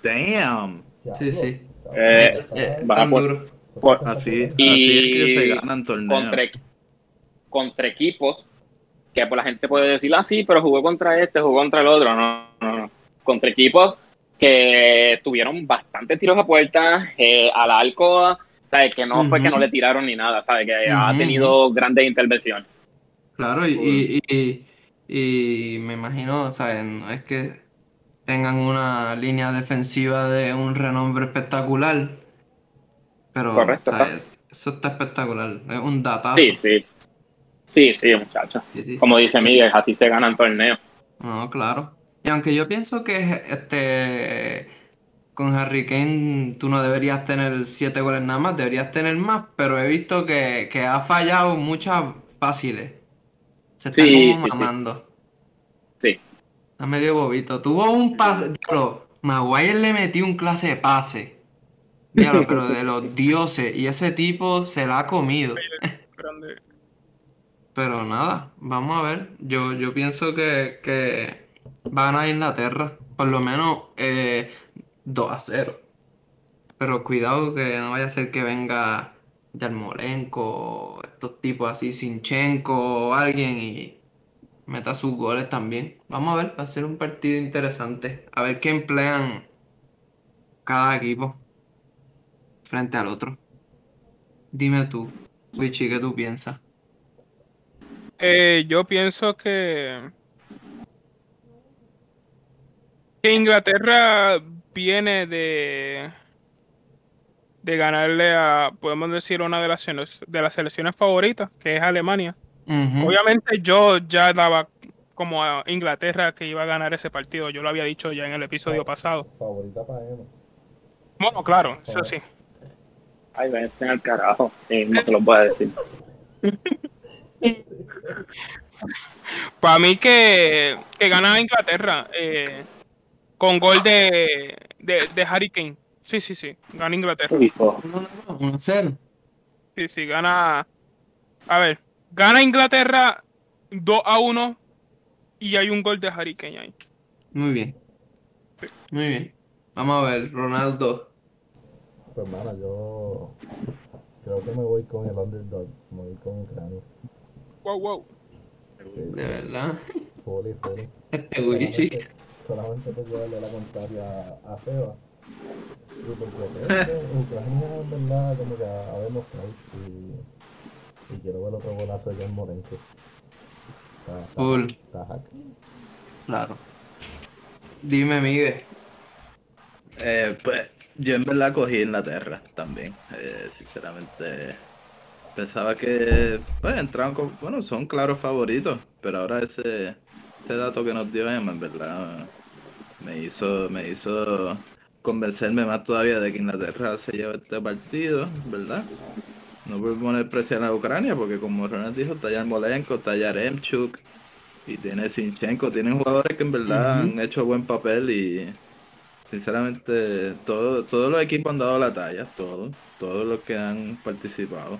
Damn. Sí, sí. Eh, Eh, va tan por- duro. por- Así, Y así es que se ganan torneos. contra, contra equipos que pues, la gente puede decir, ah, sí, pero jugó contra este, jugó contra el otro. No, no, no. Contra equipos que tuvieron bastantes tiros a puerta, eh, al arco, ¿sabes? que no fue que no le tiraron ni nada, ¿sabes? que ha tenido grandes intervenciones. Claro, y, y, y- Y me imagino, sea, no es que tengan una línea defensiva de un renombre espectacular. Pero, Correcto, eso está espectacular. Es un datazo. Sí, sí. Sí, sí, muchachos. Sí, sí. Como dice Sí. Miguel, así se ganan torneos. No, claro. Y aunque yo pienso que este con Harry Kane tú no deberías tener siete goles nada más, deberías tener más, pero he visto que, que ha fallado muchas fáciles. Se está Sí, como sí, sí. mamando. Sí. Está medio bobito. Tuvo un pase. Diablo, Maguire le metió un clase de pase. Diablo, pero de los dioses. Y ese tipo se la ha comido. Pero nada, vamos a ver. Yo, yo pienso que, que va a Inglaterra. Por lo menos eh, 2 a 0. Pero cuidado que no vaya a ser que venga Yarmolenko, estos tipos así, Sinchenko o alguien y meta sus goles también. Vamos a ver, va a ser un partido interesante. A ver qué emplean cada equipo frente al otro. Dime tú, Wichi, ¿qué tú piensas? Eh, yo pienso que, que Inglaterra viene de, de ganarle a, podemos decir, una de las, de las selecciones favoritas, que es Alemania. Obviamente yo ya daba como a Inglaterra que iba a ganar ese partido, yo lo había dicho ya en el episodio pasado. Favorita para Emma. Bueno, claro, eso sí. Ay, váyanse al carajo. Sí, no te lo voy a decir. Para mí que, que gana Inglaterra eh, con gol de, de, de Harry Kane. Sí, sí, sí, gana Inglaterra. Uy, fo. No, no, no, 1 0. Sí, sí, gana. A ver, gana Inglaterra 2 a 1 y hay un gol de Harry Kane ahí. Muy bien. Muy bien. Vamos a ver, Ronaldo. Pues hermana, yo creo que me voy con el underdog, me voy con Ucrania. Wow, wow. Sí, sí, De verdad. fully, fully. Este Wichi. Solamente, solamente por llevarle la contraria a, Seba. Y porque que Ucrania en verdad como que ha, demostrado y, y quiero ver otro golazo de Jan Morenko. Está, está, hack. Claro. Dime, Miguel. Eh, pues yo en verdad cogí Inglaterra también. Eh, sinceramente pensaba que pues entraban con, bueno, son claros favoritos, pero ahora ese, ese dato que nos dio Emma en verdad me hizo, me hizo convencerme más todavía de que Inglaterra se lleva este partido, ¿verdad? No poner presión a Ucrania, porque como Ronald dijo, está Yarmolenko, está Yaremchuk y tiene Sinchenko, tienen jugadores que en verdad han hecho buen papel y sinceramente todo, todos los equipos han dado la talla, todos, todos los que han participado.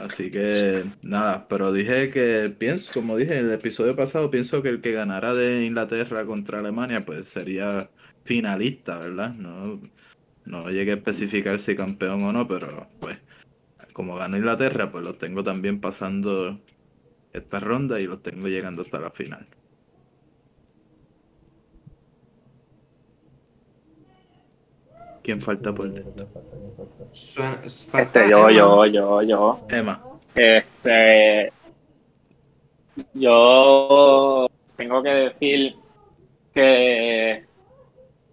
Así que nada, pero dije que pienso, como dije en el episodio pasado, pienso que el que ganara de Inglaterra contra Alemania pues sería finalista, ¿verdad? No, no llegué a especificar si campeón o no, pero pues como ganó Inglaterra, pues los tengo también pasando esta ronda y los tengo llegando hasta la final. ¿Quién falta por ¿Quién dentro? Este, yo, Emma. yo, yo, yo. Emma. Este, yo tengo que decir que,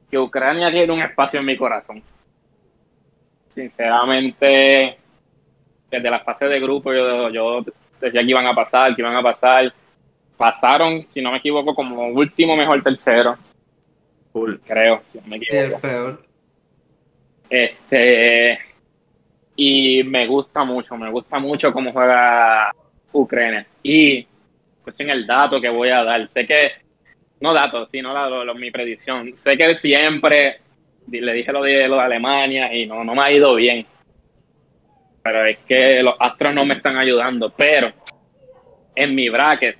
que Ucrania tiene un espacio en mi corazón. Sinceramente, desde las fases de grupo yo, yo decía que iban a pasar, que iban a pasar. Pasaron, si no me equivoco, como último mejor tercero, Full. creo, si no me Sí, el equivoco. peor. Este, y me gusta mucho, me gusta mucho cómo juega Ucrania. Y escuchen el dato que voy a dar. Sé que, no datos, sino la- lo- lo- mi predicción. Sé que siempre le dije lo de, lo de Alemania y no, no me ha ido bien. Pero es que los astros no me están ayudando. Pero en mi bracket,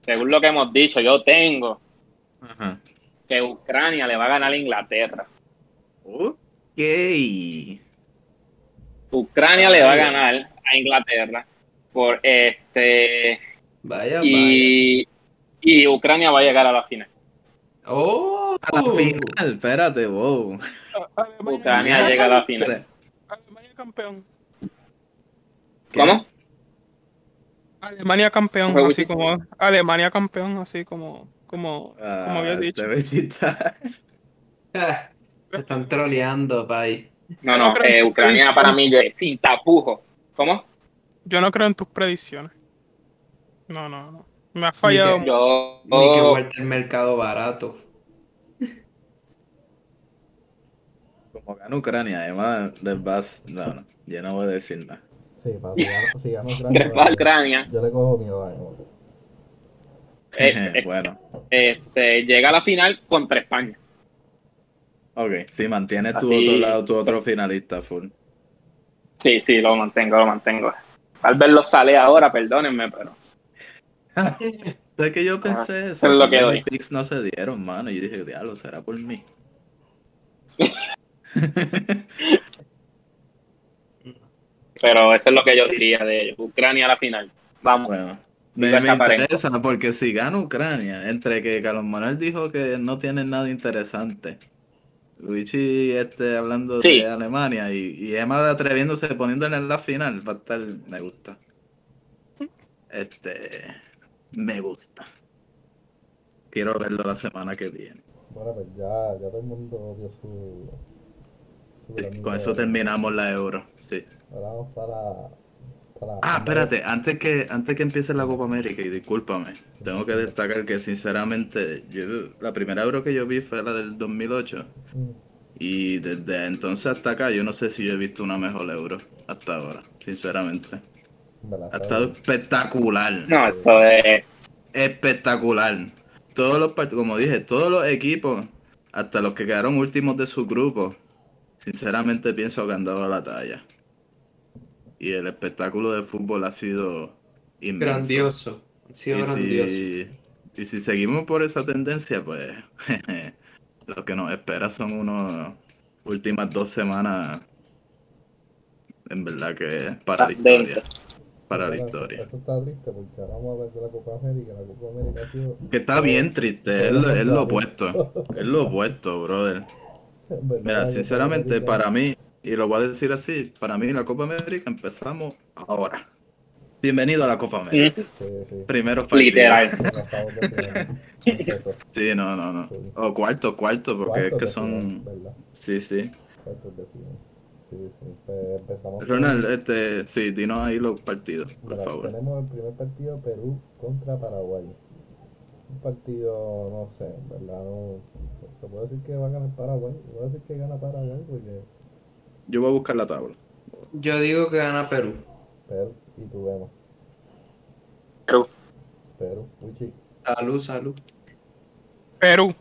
según lo que hemos dicho, yo tengo Ajá. que Ucrania le va a ganar a Inglaterra. Ok. Ucrania le va a ganar a Inglaterra por este Vaya, vaya. y, y Ucrania va a llegar a la final. Oh, A la final, espérate, wow. Alemania, Ucrania llega a la final. Alemania campeón. ¿Qué? ¿Cómo? Alemania campeón, así como Alemania campeón, así como como como Ah, había dicho. Me están troleando, pay. No, No eh, Ucrania para mí ya- sin tapujo. ¿Cómo? Yo no creo en tus predicciones. No, no, no. Me has Ni fallado. que- Yo. Ni que vuelta el mercado barato. Como gana Ucrania, además del Bas. No, no, yo no voy a decir nada. Sí, para si gano Ucrania. Yo le cojo miedo a Emo. Eh, eh, bueno, este, llega a la final contra España. Ok. Si mantienes tu Así- otro lado, tu otro finalista full. Sí, sí, lo mantengo, lo mantengo. Tal vez lo sale ahora, perdónenme, pero. Es que yo pensé eso. eso es lo que doy. mis picks no se dieron, mano. Y yo dije, diablo, será por mí. Pero eso es lo que yo diría de ellos. Ucrania a la final. Vamos. Bueno, me, interesa porque si gana Ucrania, entre que Carlos Manuel dijo que no tiene nada interesante, Luigi este, hablando Sí. de Alemania y, y Emma atreviéndose poniéndole en la final, va a estar, me gusta. Este, me gusta. Quiero verlo la semana que viene. Bueno, pues ya, ya todo el mundo dio su. su Sí, con eso de- terminamos la euro. Sí. Ahora vamos para. Para Ah, espérate, antes que, antes que empiece la Copa América, y discúlpame, tengo que destacar que sinceramente, yo, la primera euro que yo vi fue la del 2008. Mm, Y desde entonces hasta acá, yo no sé si yo he visto una mejor euro hasta ahora, sinceramente. verdad, Ha estado espectacular. No, esto es. Espectacular. Todos los partidos, como dije, todos los equipos, hasta los que quedaron últimos de sus grupos, sinceramente pienso que han dado la talla. Y el espectáculo de fútbol ha sido inmenso. Grandioso. Ha sido Y grandioso. si, y si seguimos por esa tendencia, pues lo que nos espera son unas últimas dos semanas, en verdad que para la historia. Para la historia. Eso está triste porque ahora vamos a ver de la Copa América. La Copa América ha sido. Que está bien triste, es lo, es lo opuesto. Es lo opuesto, brother. Mira, sinceramente, para mí, y lo voy a decir así, para mí la Copa América empezamos ahora. Bienvenido a la Copa América. Sí, sí. Primero partido. Literal. Sí, no, no, no. O cuarto, cuarto, porque es que son... final, ¿verdad? Sí, sí. Cuartos de final. Sí, sí. Pues empezamos. con- Ronald, este, sí, dinos ahí los partidos, por Mira, favor. tenemos el primer partido Perú contra Paraguay. Un partido, no sé, ¿verdad? No, te puedo decir que va a ganar Paraguay. Te puedo decir que gana Paraguay porque Yo voy a buscar la tabla. Yo digo que gana Perú. Perú y tu vemos. Perú. Perú, Wichi. Salud, salud. Perú.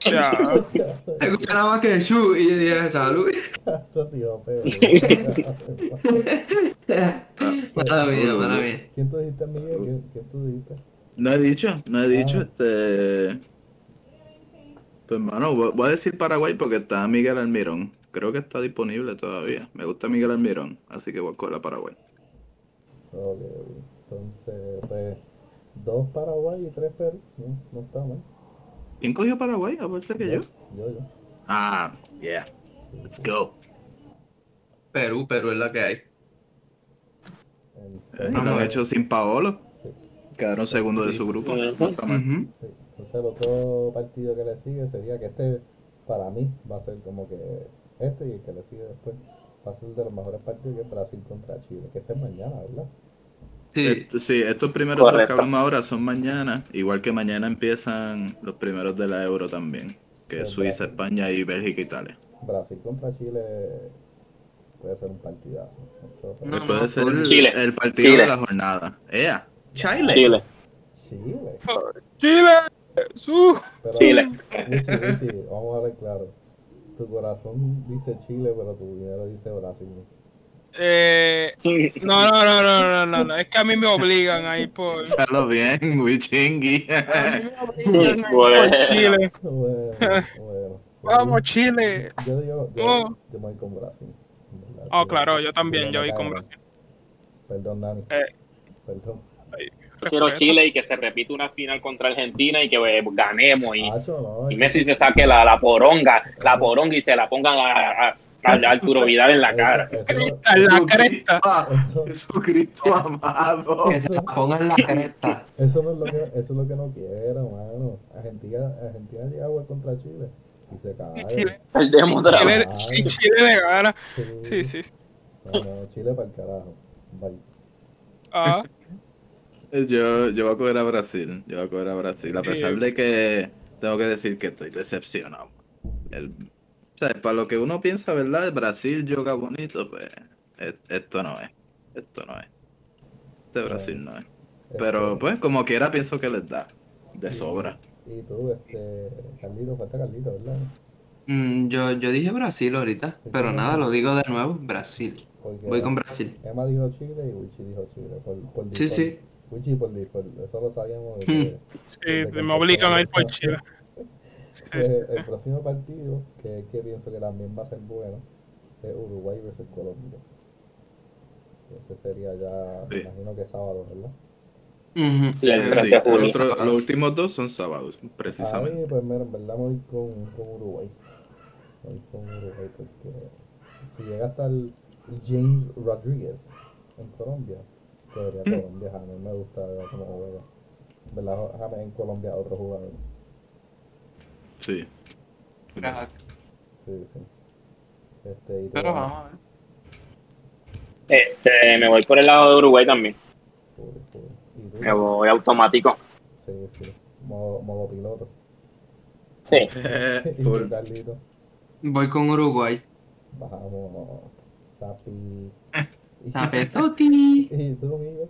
Ya. Se escucha nada más que el Shu y yo dije salud. Mala mía. ¿Quién tú dijiste, Miguel? ¿Quién, quién tú dijiste? No he dicho, no he dicho, Ah. este... Pues, hermano, voy a decir Paraguay porque está Miguel Almirón. Creo que está disponible todavía. Me gusta Miguel Almirón, así que voy a coger a Paraguay. Ok, entonces, pues, dos Paraguay y tres Perú. No, no está mal. ¿Quién cogió Paraguay aparte que yo? Yo, yo. Ah, yeah. Let's go. Perú, Perú es la que hay. Lo a han ver. hecho sin Paolo. Quedaron segundo de su grupo. Entonces el otro partido que le sigue sería que este, para mí, va a ser como que este y el que le sigue después va a ser de los mejores partidos que es Brasil contra Chile, que este es mañana, ¿verdad? Sí, Esto- sí, estos primeros dos que hablamos ahora son mañana, igual que mañana empiezan los primeros de la Euro también, que es Pues Suiza, Brasil. España y Bélgica, Italia. Brasil contra Chile puede ser un partidazo. No, Puede no, ser el, Chile. el partido Chile. de la jornada. ¡Ea! ¡Chile! Chile. Chile. Chile. Su. Pero, Chile. Wichi, vamos a ver claro. Tu corazón dice Chile, pero tu dinero dice Brasil. Eh, no, no, no, no, no, no, no. Es que a mí me obligan a ir por. Salo bien, Wichingui. A mí me obligan por Bueno. Chile. Bueno, bueno. Vamos, Chile. Yo yo, Oh. yo me voy con Brasil. Oh, claro, yo también, yo voy con. Brasil. Perdón, Dani. Eh. Perdón. Quiero. Chile y que se repita una final contra Argentina y que eh, ganemos y, y Messi se saque la, la poronga, la poronga y se la pongan a, a- a Arturo Vidal en la cara. Eso, eso, la cresta. Jesucristo amado. Que se la pongan en la cresta. eso no es lo que, eso es lo que no quiero, mano. Argentina, Argentina llega a contra Chile y se Y cae. Chile, otra Chile, y Chile de gana. Sí, Sí, sí. No, no, Chile para el carajo. Bye. Ah, Yo, yo voy a coger a Brasil. Yo voy a coger a Brasil. A pesar de que tengo que decir que estoy decepcionado. El, o sea, para lo que uno piensa, ¿verdad? Brasil yoga bonito, pues esto no es. Esto no es. Este Brasil no es. Pero Este, pues como quiera pienso que les da. De sobra. Y tú, este, Carlito, falta Carlito, ¿verdad? Mm, yo, yo dije Brasil ahorita, pero nada, lo digo de nuevo, Brasil. Porque Voy con Brasil. Emma dijo Chile y Wichi dijo Chile. Por, por Sí, sí. Wichi por eso lo sabíamos. Hmm. desde- sí, desde que me obligan a ir por. Chile. Sí, Eh, sí, el próximo partido, que es que pienso que también va a ser bueno, es Uruguay versus Colombia. Ese sería ya, me Sí. imagino que sábado, ¿verdad? Sí, Eh, 13 sí, de julio. los últimos dos son sábados, precisamente. Ahí, pues mira, en verdad me voy con, con Uruguay. Voy con Uruguay porque si llega hasta el James Rodríguez en Colombia, debería Colombia. A mí me gusta ver cómo juega. En ¿Verdad? James en Colombia otro jugador. Sí. Sí, sí. Este, y Pero vamos a ver. Este, me voy por el lado de Uruguay también. Y tú, Me voy automático. Sí, sí. Modo, modo piloto. Sí. y Full. tú, Carlito, Voy con Uruguay. bajamos. Sapi. Tapezotti. y tú, Miguel.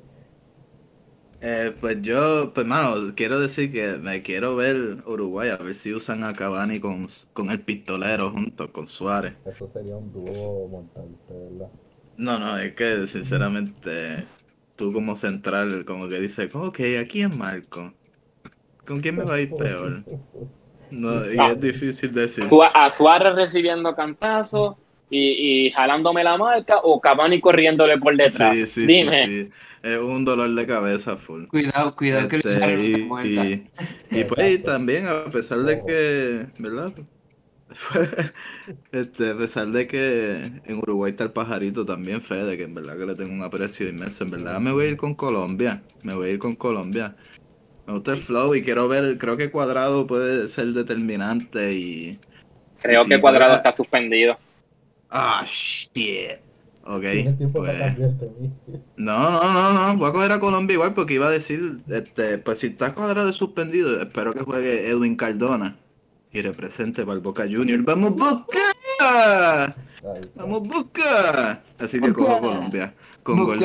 Eh, pues yo, pues mano, quiero decir que me quiero ver Uruguay, a ver si usan a Cavani con, con el pistolero junto con Suárez. Eso sería un dúo mortal, de verdad. No, no, es que sinceramente tú como central como que dices, ok, aquí es Marco. ¿Con quién me va a ir peor? No, y No. es difícil decir. A Suárez recibiendo cantazos y, y jalándome la marca o Cavani corriéndole por detrás. Sí, sí, Dime. sí, sí. Es un dolor de cabeza full. Cuidado, cuidado que Este, Luis Suárez y, y, y pues y también a pesar de que, ¿verdad? Este, a pesar de que en Uruguay está el pajarito también, Fede, que en verdad que le tengo un aprecio inmenso. En verdad me voy a ir con Colombia. Me voy a ir con Colombia. Me gusta el flow y quiero ver, creo que Cuadrado puede ser determinante y... Creo Sí, que Cuadrado está suspendido. Ah, shit. Ok, tiempo pues... para. No, no, no, no, voy a coger a Colombia igual porque iba a decir, este, pues si está cuadrado de suspendido, espero que juegue Edwin Cardona y represente para el Boca Junior. ¡Vamos Boca! ¡Vamos Boca! Así que cojo a Colombia con gol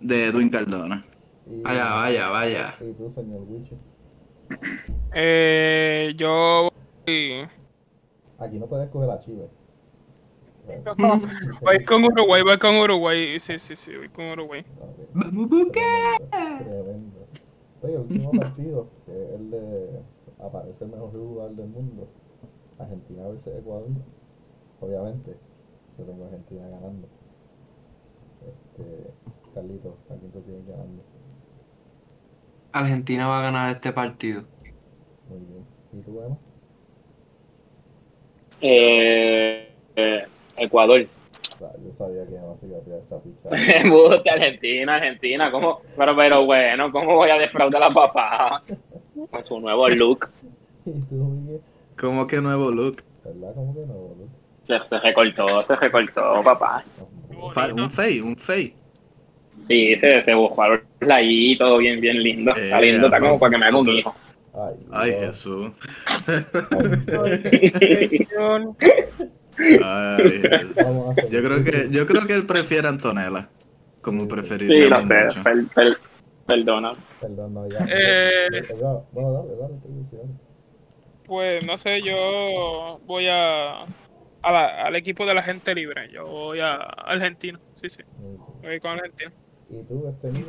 de, Edwin Cardona. Y, Vaya, vaya, vaya. y tú, señor Wichi. Eh, yo voy, Aquí no puedes coger a Voy con Uruguay, voy con Uruguay. Sí, sí, sí, voy con Uruguay. Vamos, Boca. Tremendo. Oye, el último partido, que es el de aparece el mejor jugador del mundo. Argentina versus Ecuador. Obviamente, yo tengo a Argentina ganando. Este, Carlito, ¿a quién tú tienes ganando? Argentina va a ganar este partido. Muy bien. ¿Y tú, Emma? Eh, eh, Ecuador. Yo sabía que Emma se iba a tirar esa ficha. Embuste, Argentina, Argentina. ¿Cómo? Pero, pero bueno, ¿cómo voy a defraudar a papá? Con su nuevo look. ¿Y tú, Miguel? ¿Cómo que nuevo look? ¿Verdad? ¿Cómo que no, boludo? Se, se recortó, se recortó, papá. No, Un fake, un fake. Sí, se, se buscó ahí, todo bien, bien lindo. Está Eh, lindo, está como para que me haga un hijo. Ay, Ay. Jesús. Ay, yo creo que, yo creo que él prefiere a Antonella como preferido. Sí, lo sé, per- per- perdona. Perdón, no, ya. Eh. Bueno, dale, dale. Pues no sé, yo voy a, a la- al equipo de la gente libre. Yo voy a Argentina. Sí, sí, voy con Argentina. ¿Y tú, este?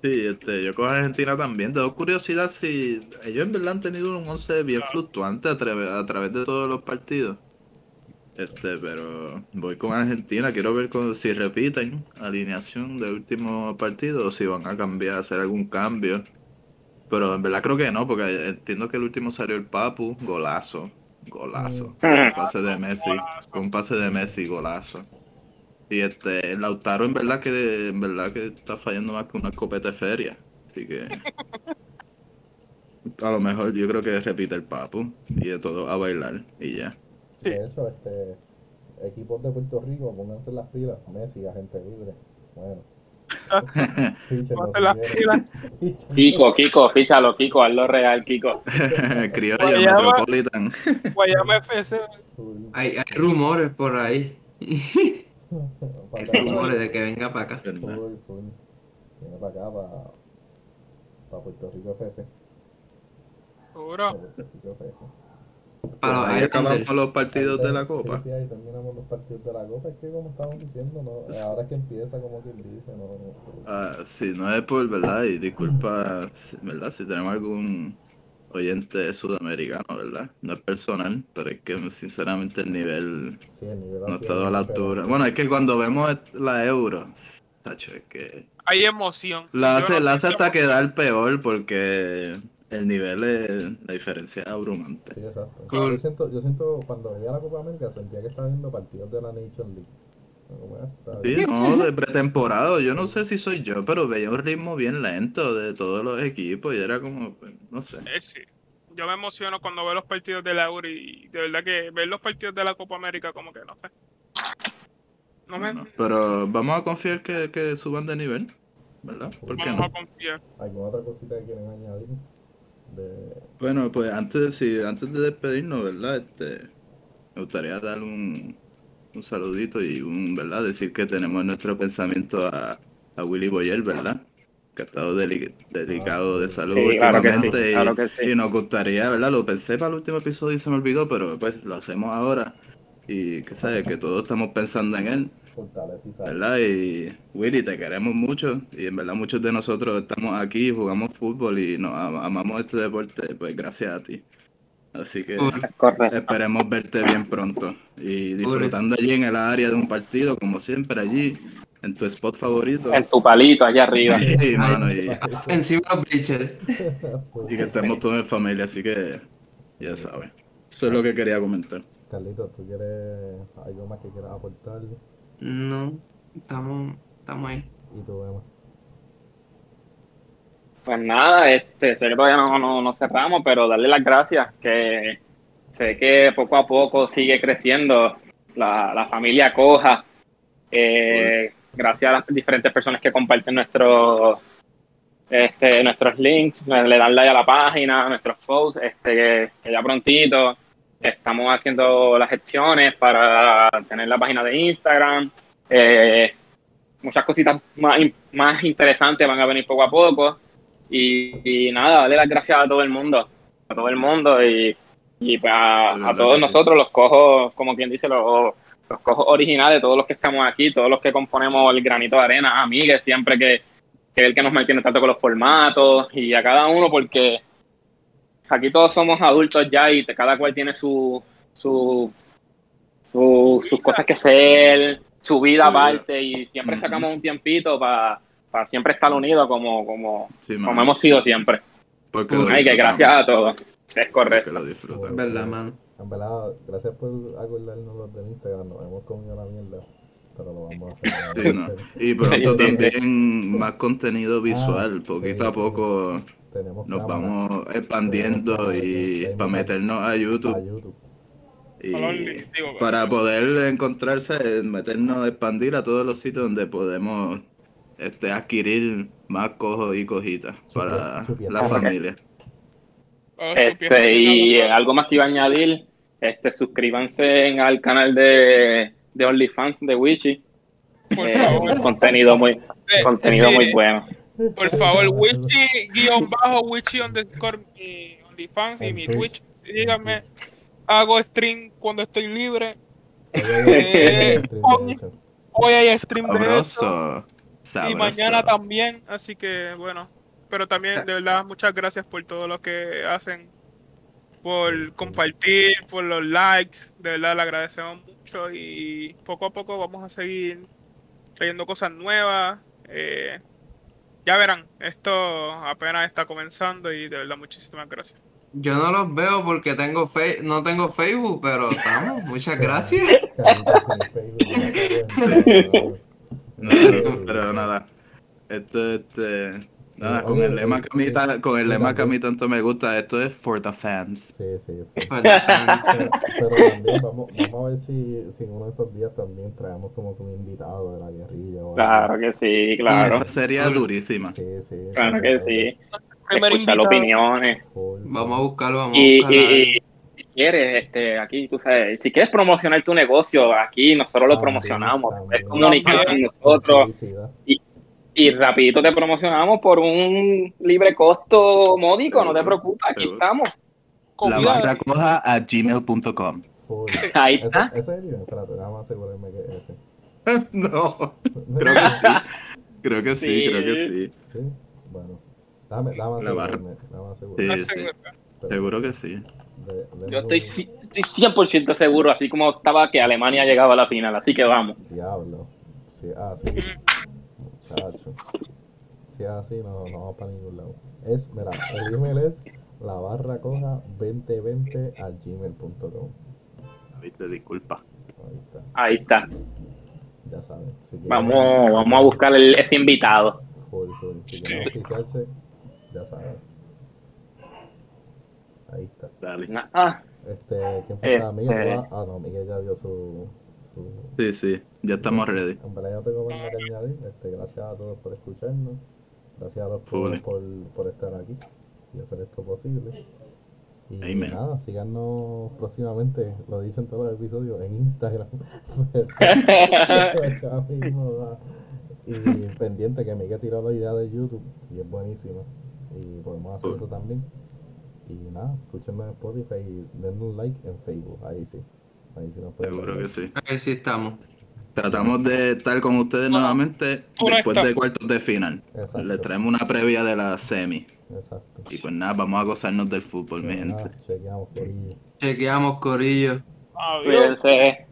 Sí, este, yo con Argentina también. Tengo curiosidad si ellos en verdad han tenido un 11 bien fluctuante a, través a través de todos los partidos. Este, pero voy con Argentina. Quiero ver con- si repiten alineación del último partido o si van a cambiar, hacer algún cambio. Pero en verdad creo que no, porque entiendo que el último salió el Papu, golazo, golazo. Un pase de Messi, un pase de Messi, golazo. Y este, Lautaro en verdad que en verdad que está fallando más que una escopeta de feria. Así que a lo mejor yo creo que repite el Papu y de todo a bailar y ya. Sí. De hecho, este, equipos de Puerto Rico, pónganse las pilas. Messi, agente libre. Bueno. Fíchenlo Ponte si. Kiko, Kiko, fíchalo, Kiko, hazlo real, Kiko. Criollo Guayama. Metropolitan. Guayama FC. Hay, hay rumores por ahí. Hay rumores de que venga para acá. Viene para acá, para, para Puerto Rico FC. Seguro. Para Puerto Rico FC. Para los Ahí acabamos los partidos de la Copa. Sí, sí, ahí terminamos los partidos de la Copa. Es que como estábamos diciendo, no, ahora es que empieza como quien dice, no, no, Ah, sí, no es por verdad, y disculpa, ¿verdad? Si tenemos algún oyente sudamericano, ¿verdad? No es personal, pero es que sinceramente el nivel sí, el nivel no estado a la altura. Bueno, es que cuando vemos la euro, tacho, es que Hay emoción. la hace, no la hace hasta quedar peor porque el nivel es, la diferencia es abrumante. Sí, exacto. Cool. Yo siento, yo siento, cuando veía la Copa América, sentía que estaba viendo partidos de la Nation League. Ah, Sí, no, de pretemporada, yo no sé si soy yo, pero veía un ritmo bien lento de todos los equipos y era como, pues, no sé. Eh, sí. Yo me emociono cuando veo los partidos de la Euro y de verdad que ver los partidos de la Copa América como que no sé. No me Bueno, pero vamos a confiar que, que suban de nivel, ¿verdad? ¿Por qué vamos no? a confiar. ¿Alguna otra cosita que quieren añadir? De... Bueno, pues antes, sí, antes de despedirnos, ¿verdad? Este, me gustaría dar un, un saludito y un, ¿verdad? Decir que tenemos en nuestro pensamiento a, a Willy Boyer, ¿verdad? Que ha estado deli- delicado de salud Sí, claro que sí, últimamente y- claro que sí. y, nos gustaría, ¿verdad? Lo pensé para el último episodio y se me olvidó, pero pues lo hacemos ahora y que sabes que todos estamos pensando en él. Fortaleza y salud. ¿verdad? Y Willy, te queremos mucho y en verdad muchos de nosotros estamos aquí, jugamos fútbol y nos am- amamos este deporte, pues gracias a ti. Así que correcto. esperemos verte bien pronto y disfrutando allí en el área de un partido, como siempre, allí, en tu spot favorito. En tu palito, allá arriba. Sí, mano, y, Encima los bleachers. y que estemos todos en familia, así que ya sabes. Eso es lo que quería comentar. Carlitos, ¿tú quieres algo más que quieras aportar? No, estamos, estamos ahí. Y tú, Emma. Pues nada, este, sé que todavía no, no, no cerramos, pero darle las gracias, que sé que poco a poco sigue creciendo la, la familia Coja. Eh, gracias a las diferentes personas que comparten nuestros este, nuestros links, le dan like a la página, a nuestros posts, este, que, que ya prontito estamos haciendo las gestiones para tener la página de Instagram. Eh, muchas cositas más, más interesantes van a venir poco a poco. Y, y nada, darle las gracias a todo el mundo, a todo el mundo y, y pues a, a todos nosotros, los cojos, como quien dice, los, los cojos originales, todos los que estamos aquí, todos los que componemos el granito de arena, amigues, siempre que, que el que nos mantiene tanto con los formatos y a cada uno porque aquí todos somos adultos ya y te- cada cual tiene su, su, su- sus cosas que hacer, su vida aparte y siempre sacamos un tiempito para siempre estar unidos como, como, Sí, como hemos sido siempre. porque Ay, que gracias a todos. Es correcto. porque lo disfrutamos. ¿Verdad, mano? En verdad, gracias por acordarnos los del Instagram. Nos hemos comido la mierda. Pero lo vamos a hacer. Sí, no. Y pronto también más contenido visual, Ah, poquito sí, a poco Tenemos nos cámara vamos expandiendo Tenemos y cámara, para meternos a a YouTube. Y para poder encontrarse, meternos, expandir a todos los sitios donde podemos este, adquirir más cojos y cojitas para la familia. oh, Este, y algo más que iba a añadir, este, suscríbanse al canal de, de OnlyFans de Wichi. Eh, contenido muy, Eh, contenido sí, muy bueno. Por favor, Wichi, guion bajo, Wichi underscore mi OnlyFans y mi Twitch. Dígame, hago stream cuando estoy libre. Hoy hay- Eh, stream, de hecho. Hoy hay stream de eso. Sabroso. Y mañana también, así que bueno. Pero también, de verdad, muchas gracias por todo lo que hacen por compartir, por los likes. De verdad, le agradecemos mucho y poco a poco vamos a seguir trayendo cosas nuevas. Eh, ya verán, esto apenas está comenzando y de verdad muchísimas gracias. Yo no los veo porque tengo fe no tengo Facebook, pero estamos. Muchas gracias. No, pero nada. Esto, este. Nada, con el lema que a mí, con el lema que a mí tanto me gusta, esto es for the fans. Sí, sí. sí. Pues, Pero, pero también vamos, vamos a ver si, si en uno de estos días también traemos como que un invitado de la guerrilla. o algo. Claro que sí, claro. Esa sería durísima. Sí, sí. Claro que sí. Escuchar opiniones. Vamos a buscarlo, vamos Y, a buscarlo. y- y si quieres, este, aquí, tú sabes, si quieres promocionar tu negocio, aquí nosotros lo También, promocionamos. Puedes comunicar con nosotros Felicidad. Y rapidito te promocionamos por un libre costo módico, no te preocupes, aquí estamos. La barra coja a gmail.com. Ahí ¿Ese, está. ese es el email? Espérate, déjame asegurarme que es ese. no, creo que sí. Creo que sí, Sí. creo que sí. Sí, bueno. Déjame, déjame La barra. Sí, sí. Seguro que sí. de- de- Yo estoy, estoy 100% seguro, así como estaba que Alemania llegaba a la final, así que vamos. Diablo. Sí, ah, sí. Muchacho. Si es así, no, no vamos para ningún lado. Es, mira, el email es la barra coja 2020 a gmail.com. Viste, disculpa. Ahí está, Ahí está. ya saben. Si quieren- Vamos, vamos a buscar el- ese invitado. Full, full. Si quieren oficiarse, ya saben. Ahí está. Dale. Ah, Este, ¿quién falta? Miguel, ¿tú Este- vas? Ah, no, Miguel ya dio su. Sí, sí, ya estamos ready. En verdad, yo no tengo más nada que añadir. Este, gracias a todos por escucharnos. Gracias a los por, por estar aquí y hacer esto posible. Y Amen. nada, síganos próximamente, lo dicen todos los episodios, en Instagram. Y pendiente que Miguel tiró la idea de YouTube y es buenísima. Y podemos hacer Full. eso también. Y nada, escúchenme en Spotify y denle un like en Facebook. Ahí sí. Ahí sí nos pueden Seguro que sí. Ahí sí estamos. Tratamos de estar con ustedes nuevamente Correcto. después de cuartos de final. Exacto. Les traemos una previa de la semi. Exacto. Y pues nada, vamos a gozarnos del fútbol, mi Pues gente. chequeamos ahí. Chequeamos, Corillo. adiós. cuídense.